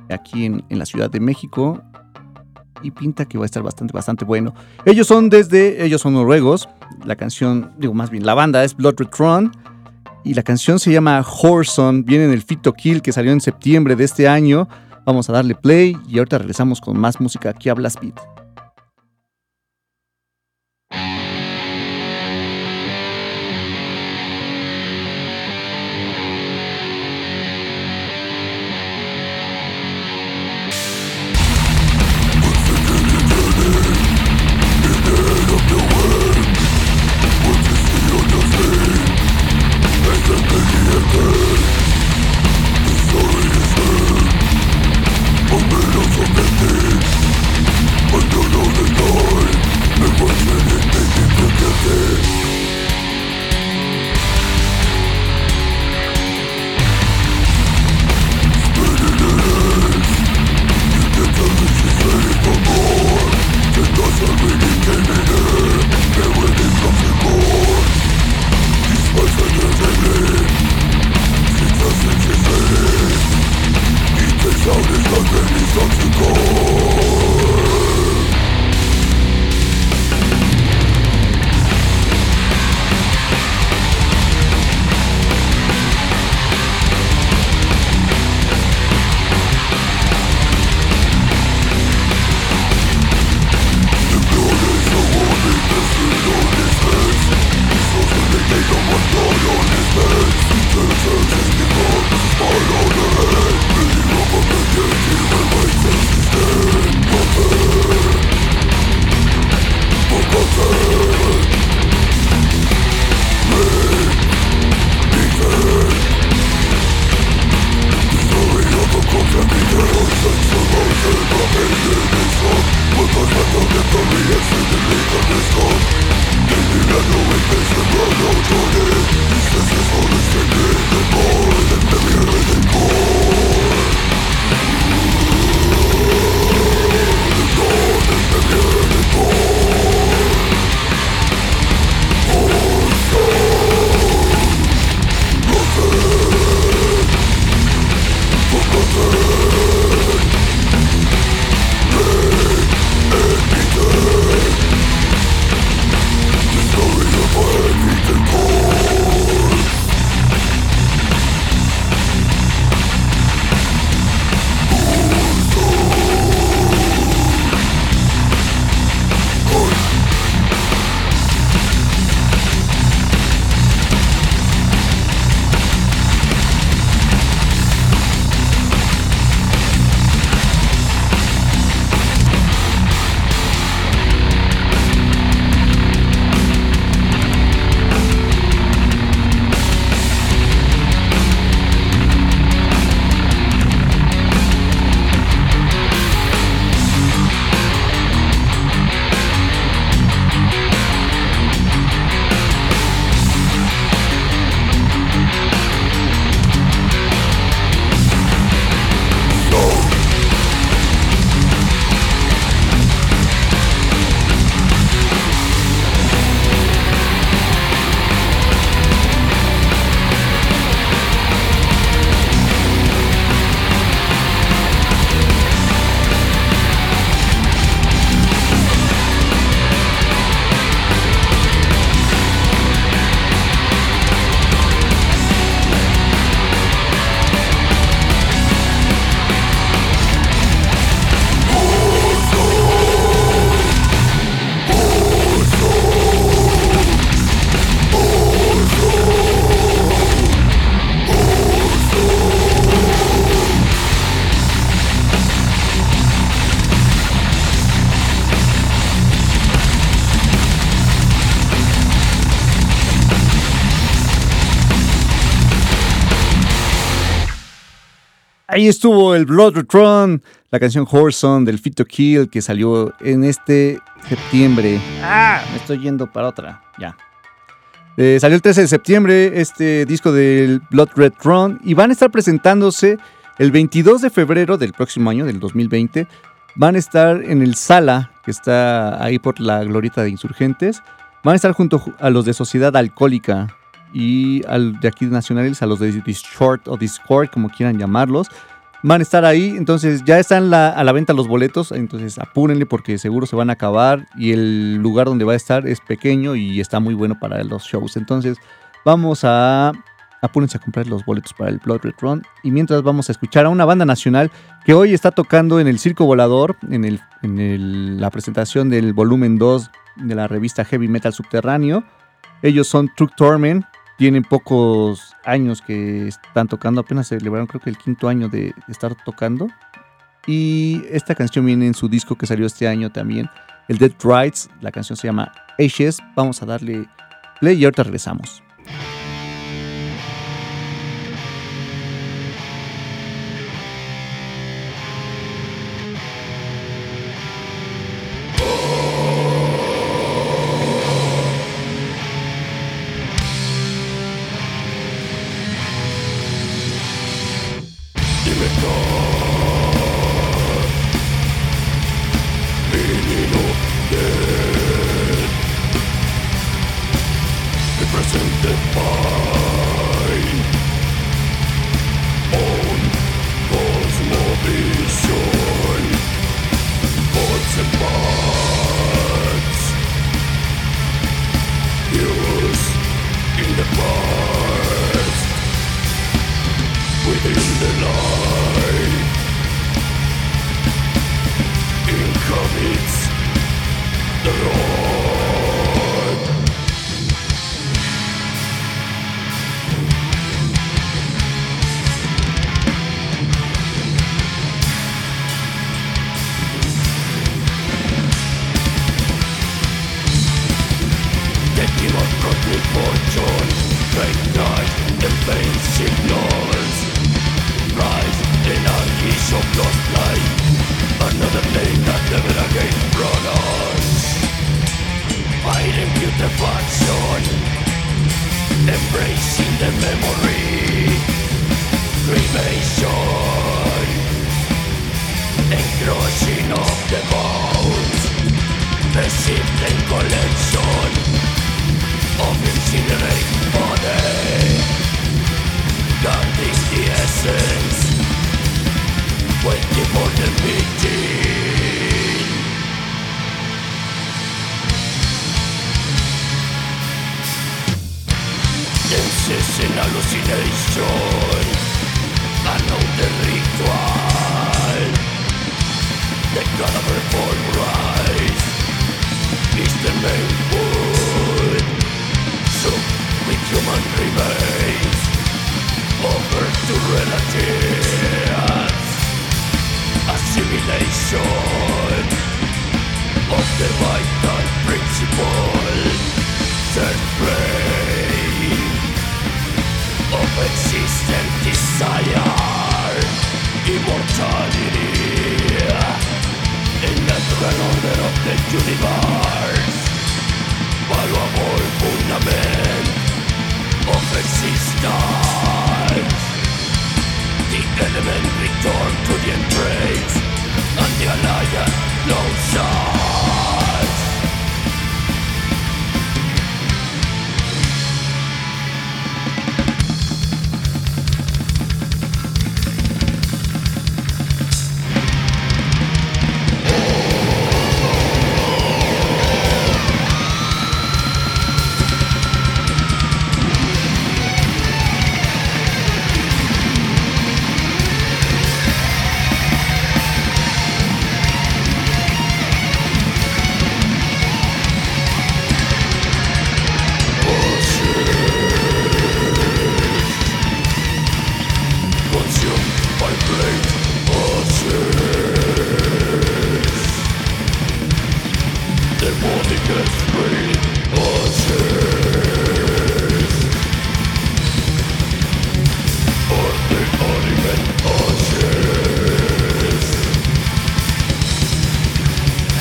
aquí en, en la Ciudad de México. Y pinta que va a estar bastante, bastante bueno. Ellos son desde, ellos son noruegos. La canción, digo más bien, la banda es Blood Red Throne. Y la canción se llama Horson. Viene en el Fito Kill que salió en septiembre de este año. Vamos a darle play y ahorita regresamos con más música aquí a Blast Beat. Estuvo el Blood Retron, la canción Horson del Fit to Kill que salió en este septiembre. Ah, me estoy yendo para otra. Ya. Eh, salió el 13 de septiembre este disco del Blood Red Throne y van a estar presentándose el 22 de febrero del próximo año, del 2020, van a estar en el Sala, que está ahí por la glorieta de insurgentes. Van a estar junto ju- a los de Sociedad Alcohólica y al de aquí nacionales, a los de Discord o Discord, como quieran llamarlos. Van a estar ahí, entonces ya están a la venta los boletos, entonces apúrenle porque seguro se van a acabar y el lugar donde va a estar es pequeño y está muy bueno para los shows. Entonces vamos a apúrense a comprar los boletos para el Blood Red Run y mientras vamos a escuchar a una banda nacional que hoy está tocando en el Circo Volador, en el- la presentación del volumen 2 de la revista Heavy Metal Subterráneo. Ellos son Truck Torment, tienen pocos años que están tocando, apenas celebraron creo que el quinto año de estar tocando. Y esta canción viene en su disco que salió este año también, el Dead Rights, la canción se llama Ashes. Vamos a darle play y ahorita regresamos.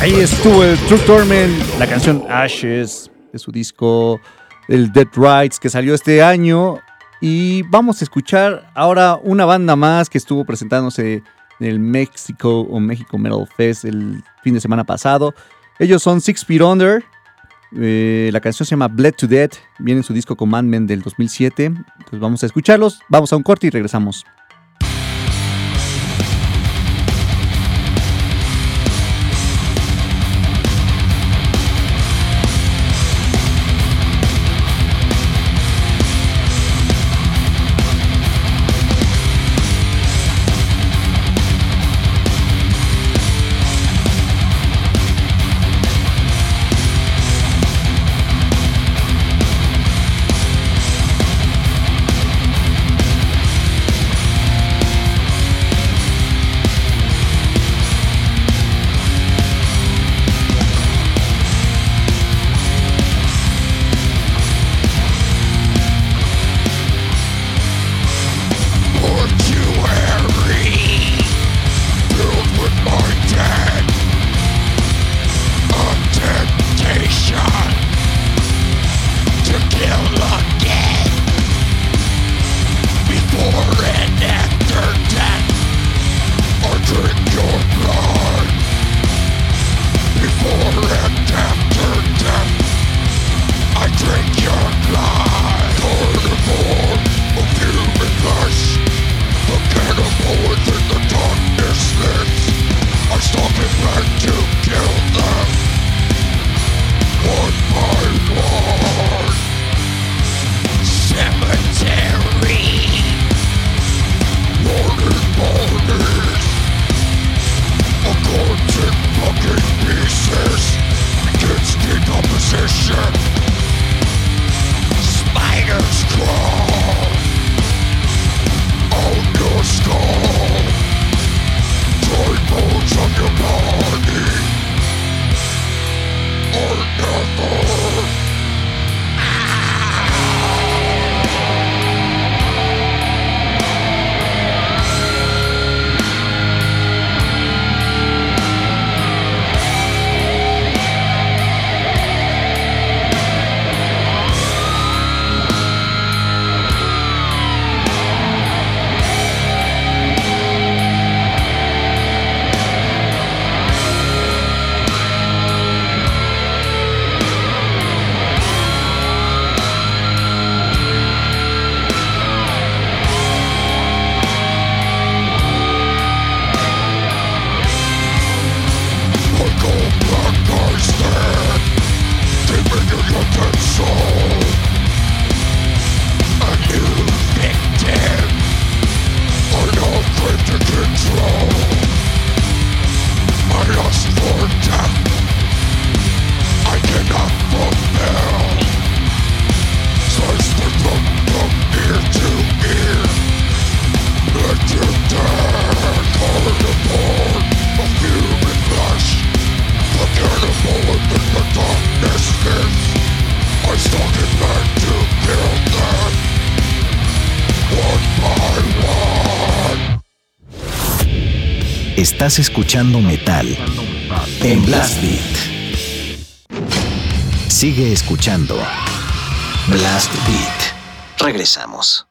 Ahí estuvo el True Torment, la canción Ashes de su disco el Dead Rights que salió este año y vamos a escuchar ahora una banda más que estuvo presentándose en el México o México Metal Fest el fin de semana pasado. Ellos son Six Feet Under. eh, la canción se llama Bled to Death. Viene en su disco Commandment del 2007. Entonces vamos a escucharlos. Vamos a un corte y regresamos. Estás escuchando metal en Blast Beat. Sigue escuchando Blast Beat. Regresamos.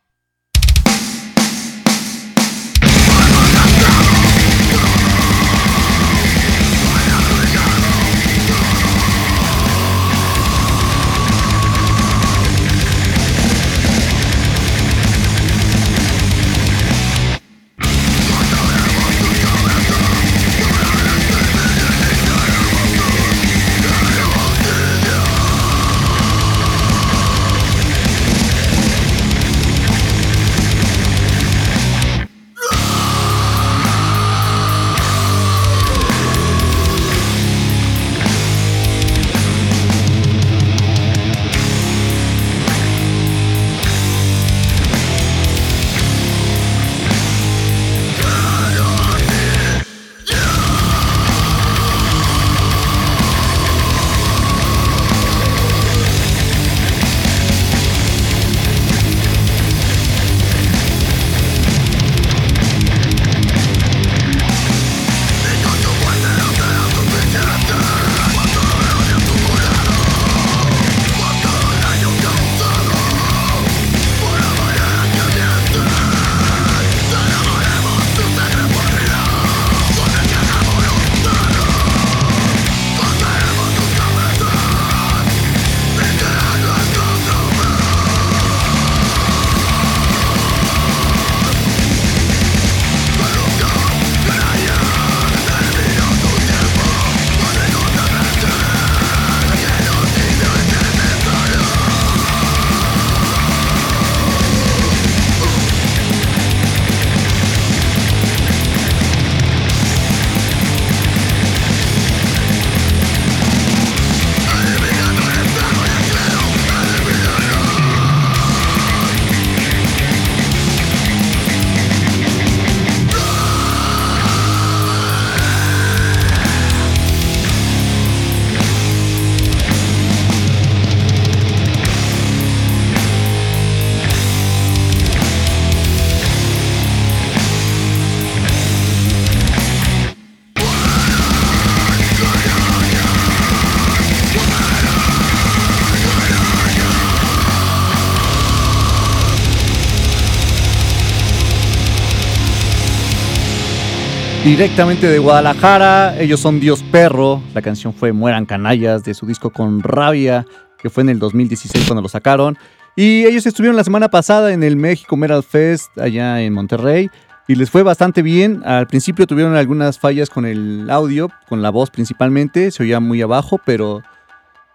Directamente de Guadalajara, ellos son Dios Perro. La canción fue Mueran Canallas de su disco Con Rabia, que fue en el 2016 cuando lo sacaron. Y ellos estuvieron la semana pasada en el México Metal Fest allá en Monterrey y les fue bastante bien. Al principio tuvieron algunas fallas con el audio, con la voz principalmente, se oía muy abajo, pero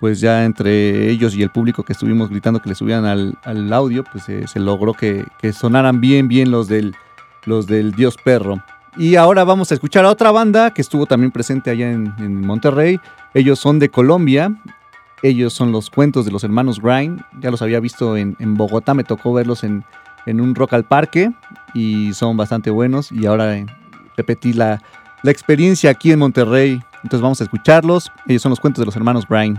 pues ya entre ellos y el público que estuvimos gritando que le subían al, audio, pues eh, se logró que, que sonaran bien, bien los del, los del Dios Perro. Y ahora vamos a escuchar a otra banda que estuvo también presente allá en, Monterrey. Ellos son de Colombia. Ellos son los cuentos de los hermanos Grind. Ya los había visto en, Bogotá, me tocó verlos en, en un Rock al Parque y son bastante buenos. Y ahora eh, repetí la, la experiencia aquí en Monterrey. Entonces vamos a escucharlos. Ellos son los cuentos de los hermanos Grind.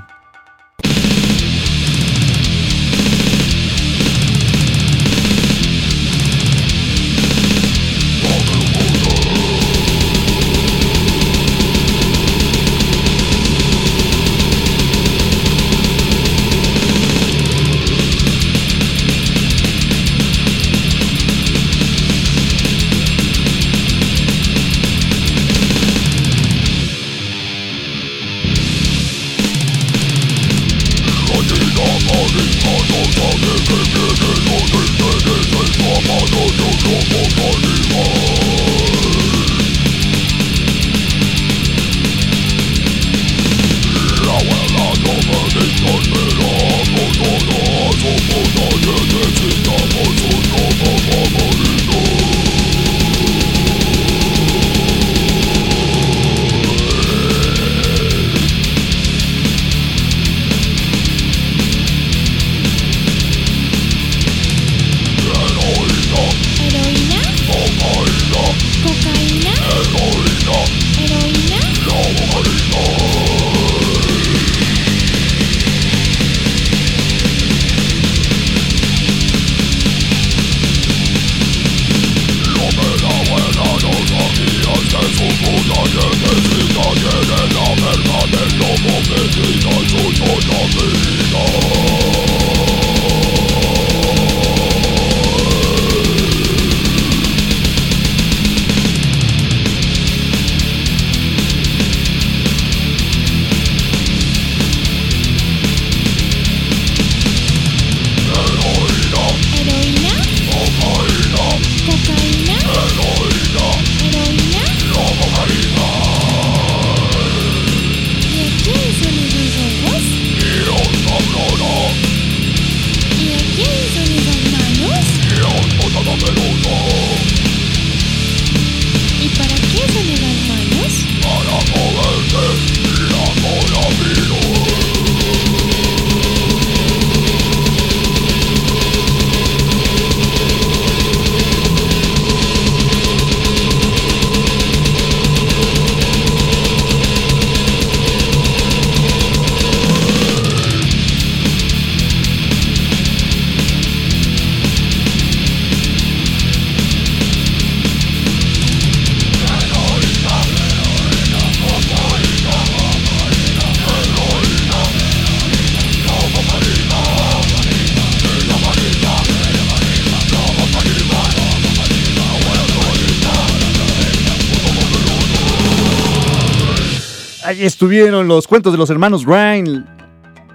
Estuvieron los cuentos de los hermanos Grind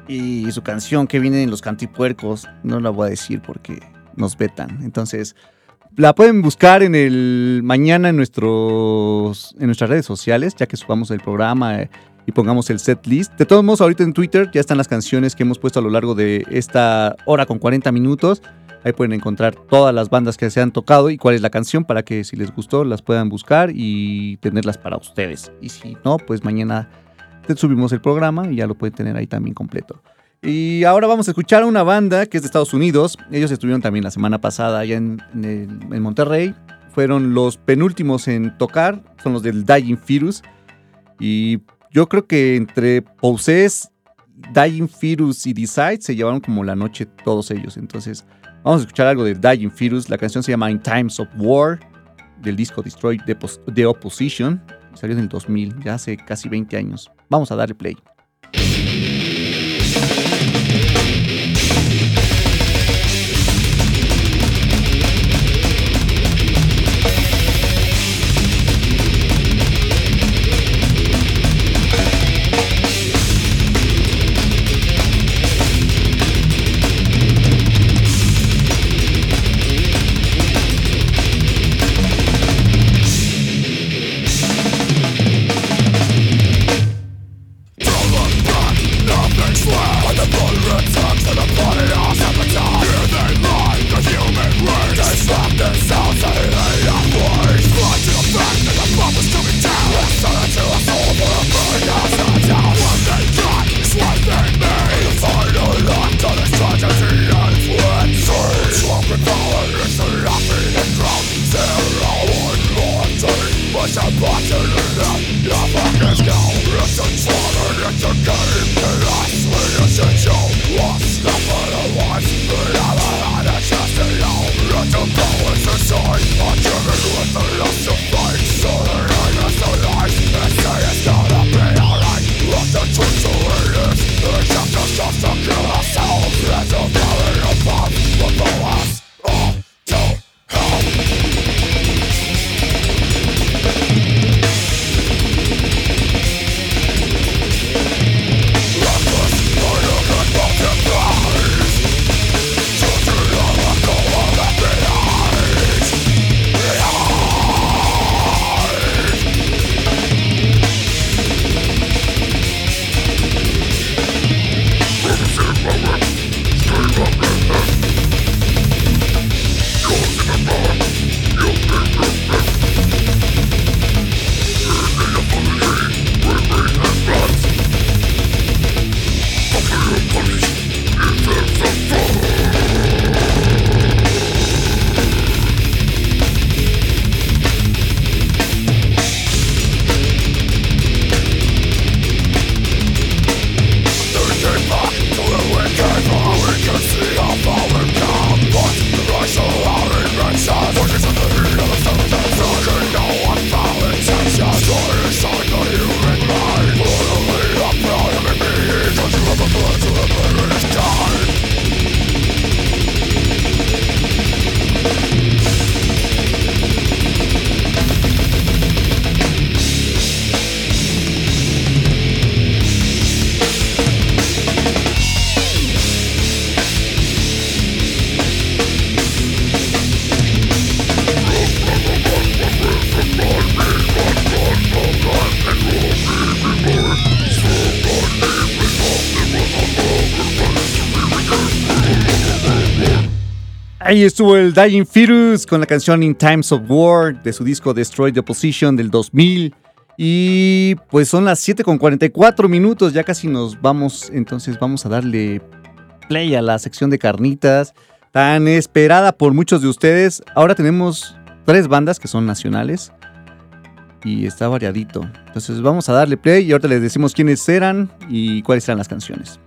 y su canción que viene en los cantipuercos. No la voy a decir porque nos vetan. Entonces, la pueden buscar en el mañana en nuestros en nuestras redes sociales, ya que subamos el programa eh, y pongamos el set list. De todos modos, ahorita en Twitter ya están las canciones que hemos puesto a lo largo de esta hora con 40 minutos. Ahí pueden encontrar todas las bandas que se han tocado y cuál es la canción para que si les gustó las puedan buscar y tenerlas para ustedes. Y si no, pues mañana subimos el programa y ya lo pueden tener ahí también completo. Y ahora vamos a escuchar a una banda que es de Estados Unidos. Ellos estuvieron también la semana pasada allá en, el- Monterrey. Fueron los penúltimos en tocar. Son los del Dying Fetus. Y yo creo que entre Possess, Dying Fetus y Decide se llevaron como la noche todos ellos. Entonces vamos a escuchar algo de Dying Fetus. La canción se llama In Times of War. Del disco Destroy the Opposition. Salió en el 2000, ya hace casi 20 años. Vamos a darle play. Estuvo el Dying Fetus con la canción In Times of War de su disco Destroy the Position del 2000. Y pues son las 7 con 44 minutos, ya casi nos vamos, entonces vamos a darle play a la sección de carnitas, tan esperada por muchos de ustedes. Ahora tenemos tres bandas que son nacionales y está variadito. Entonces vamos a darle play y ahorita les decimos quiénes eran y cuáles eran las canciones.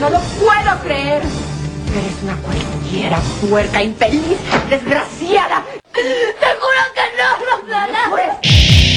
No lo puedo creer. Eres una cualquiera puerca, infeliz, desgraciada. Te juro que no, Rosana.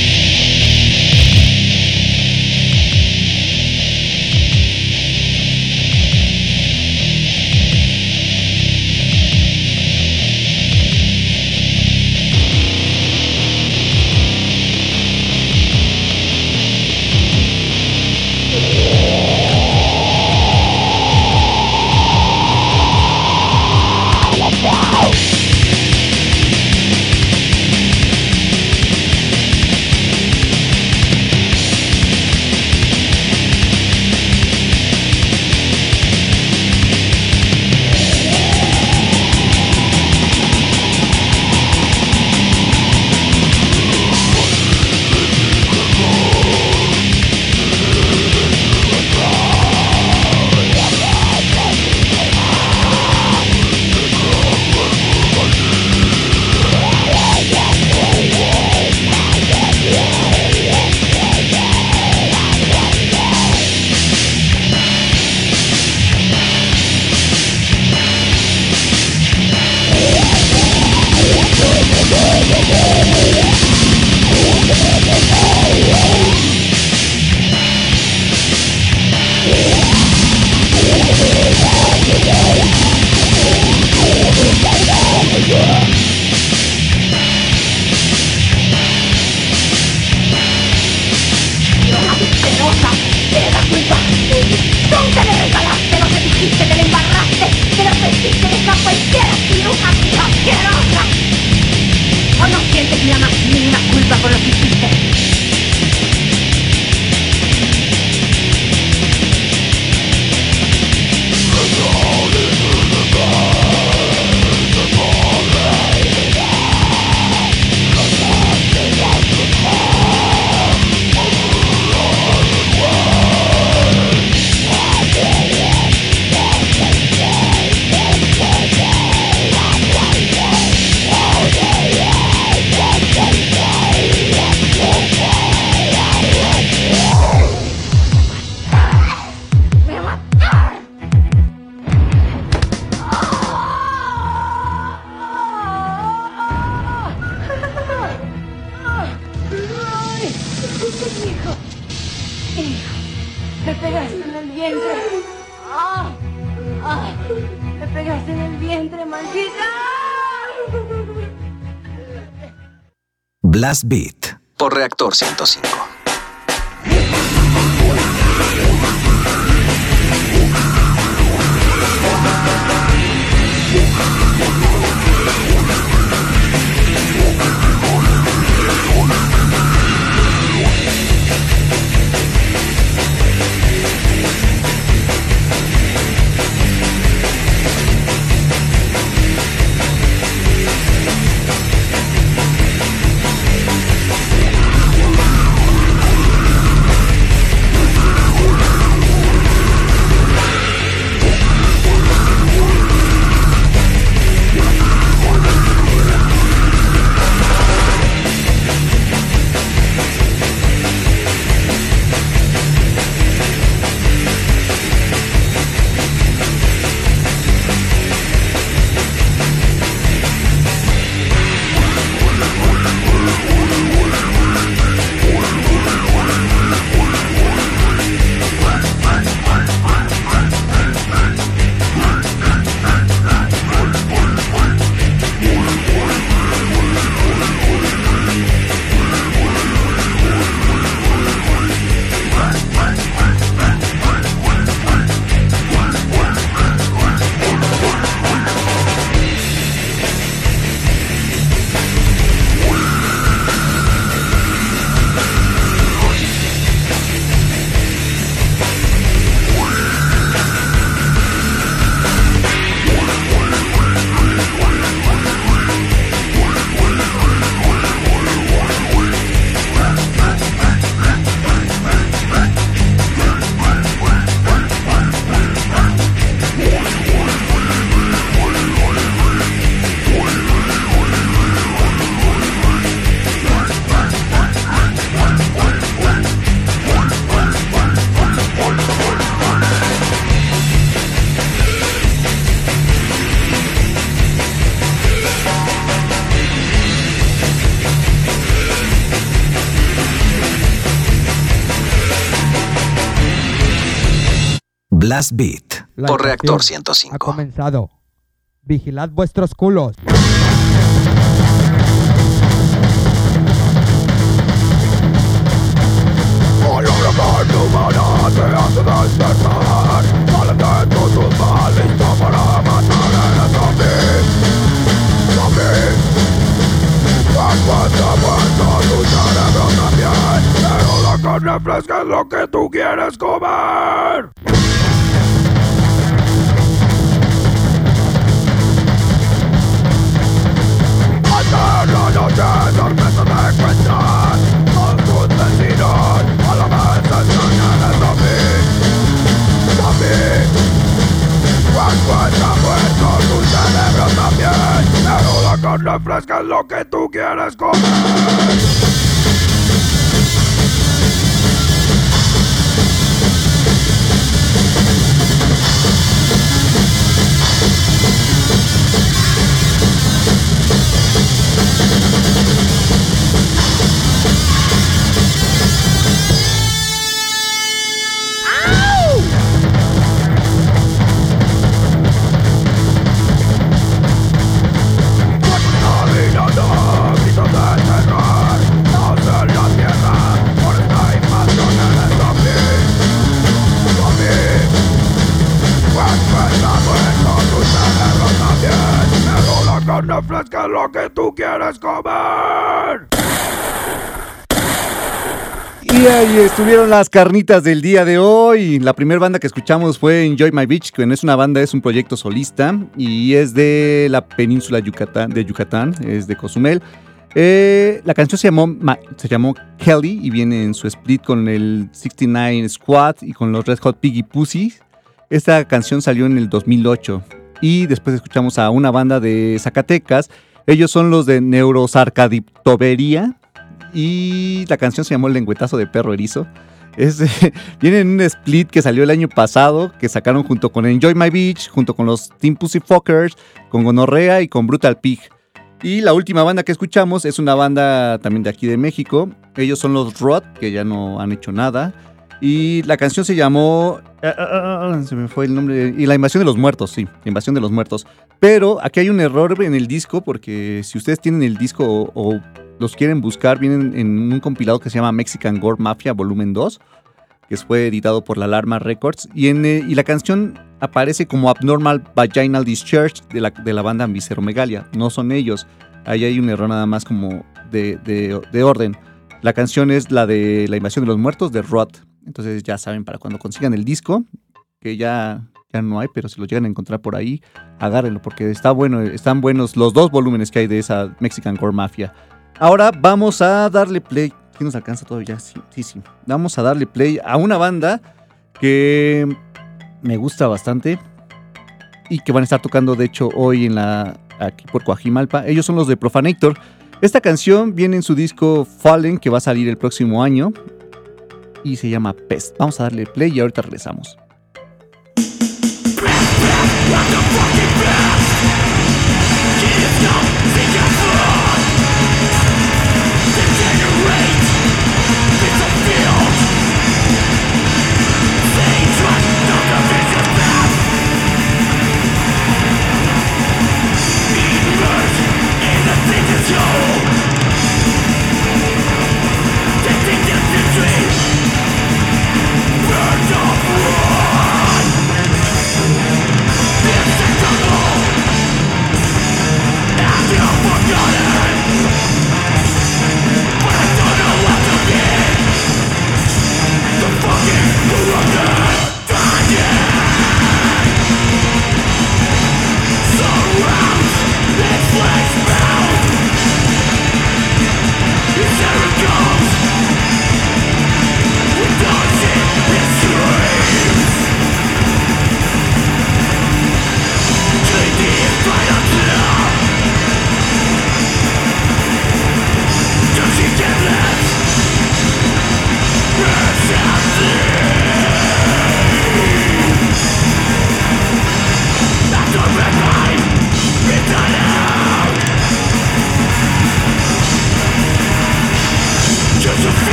Por Reactor 105. Beat La por Reactor estación 105. Ha comenzado. Vigilad vuestros culos. Refresca lo que tú quieres comer. Pero la carne fresca es lo que tú quieres comer lo que tú quieres comer Y ahí estuvieron las carnitas del día de hoy. La primera banda que escuchamos fue Enjoy My Beach, que no es una banda, es un proyecto solista y es de la península de Yucatán, es de Cozumel. Eh, la canción se llamó, se llamó Kelly y viene en su split con el 69 Squad y con los Red Hot Piggy Pussy. Esta canción salió en el 2008 y después escuchamos a una banda de Zacatecas. Ellos son los de Neurosarcadiptobería y la canción se llamó El lengüetazo de perro erizo. Es, un split que salió el año pasado, que sacaron junto con Enjoy My Beach, junto con los Team Pussyfuckers, con Gonorrea y con Brutal Pig. Y la última banda que escuchamos es una banda también de aquí de México. Ellos son los Rod, que ya no han hecho nada. Y la canción se llamó. ah, ah, ah, se me fue el nombre. Y la invasión de los muertos, sí. Invasión de los muertos. Pero aquí hay un error en el disco, porque si ustedes tienen el disco o, los quieren buscar, vienen en un compilado que se llama Mexican Gore Mafia Volumen 2, que fue editado por la Alarma Records. Y, en, eh, y la canción aparece como Abnormal Vaginal Discharge de la, de la banda Visceromegalia. No son ellos. Ahí hay un error nada más como de, de- de orden. La canción es la de La invasión de los muertos de Rot. Entonces ya saben, para cuando consigan el disco, que ya, ya no hay, pero si lo llegan a encontrar por ahí, agárrenlo, porque está bueno, están buenos los dos volúmenes que hay de esa Mexican Core Mafia. Ahora vamos a darle play. ¿Quién nos alcanza todavía? Sí, sí, sí. Vamos a darle play a una banda que me gusta bastante y que van a estar tocando, de hecho, hoy en la aquí por Coajimalpa. Ellos son los de Profanator. Esta canción viene en su disco Fallen, que va a salir el próximo año. Y se llama Pest. Vamos a darle play y ahorita regresamos.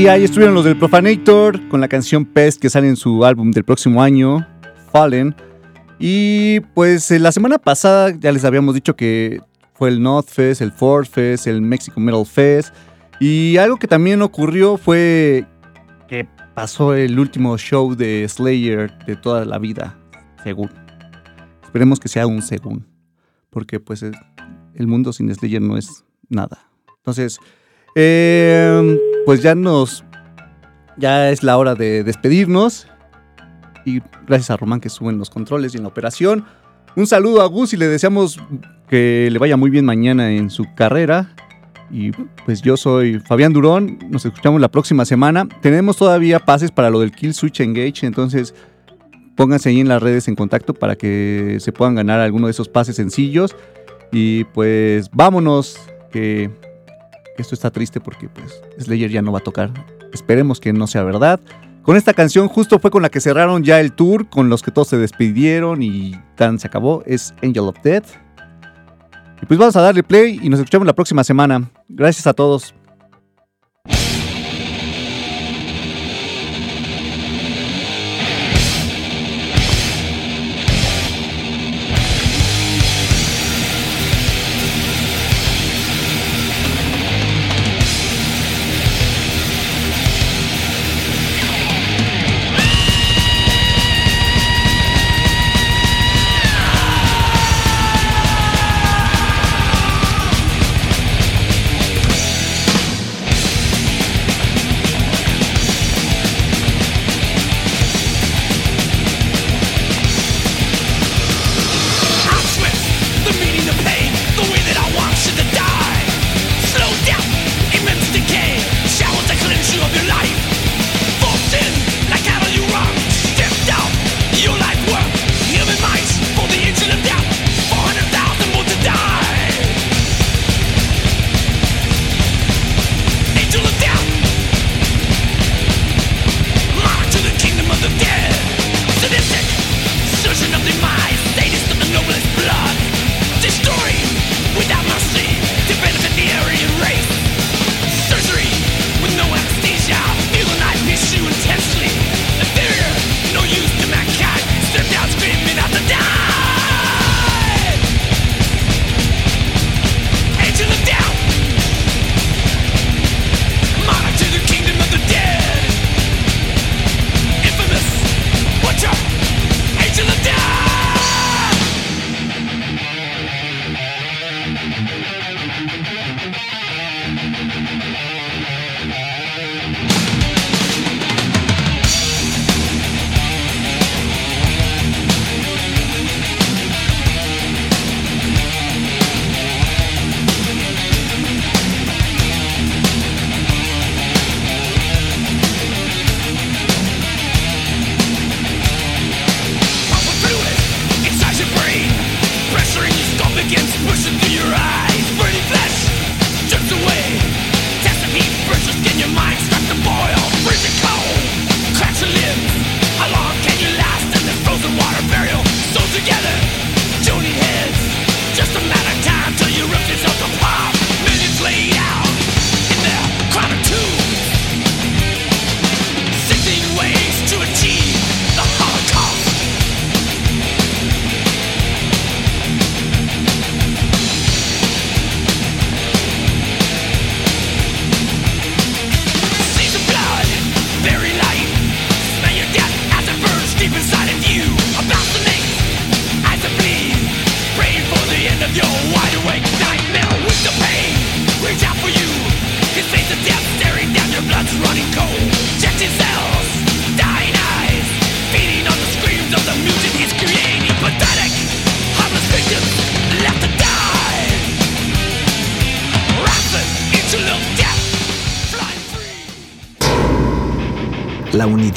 Y ahí estuvieron los del Profanator con la canción Pest que sale en su álbum del próximo año, Fallen. Y pues eh, la semana pasada ya les habíamos dicho que fue el North Fest, el Ford Fest, el Mexico Metal Fest. Y algo que también ocurrió fue que pasó el último show de Slayer de toda la vida, según. Esperemos que sea un según, porque pues el- el mundo sin Slayer no es nada. Entonces, eh, pues ya nos. Ya es la hora de despedirnos. Y gracias a Román que suben los controles y en la operación. Un saludo a Gus y le deseamos que le vaya muy bien mañana en su carrera. Y pues yo soy Fabián Durón. Nos escuchamos la próxima semana. Tenemos todavía pases para lo del Kill Switch Engage. Entonces pónganse ahí en las redes en contacto para que se puedan ganar alguno de esos pases sencillos. Y pues vámonos. Que esto está triste porque pues Slayer ya no va a tocar. Esperemos que no sea verdad. Con esta canción justo fue con la que cerraron ya el tour, con los que todos se despidieron y tan se acabó. Es Angel of Death. Y pues vamos a darle play y nos escuchamos la próxima semana. Gracias a todos.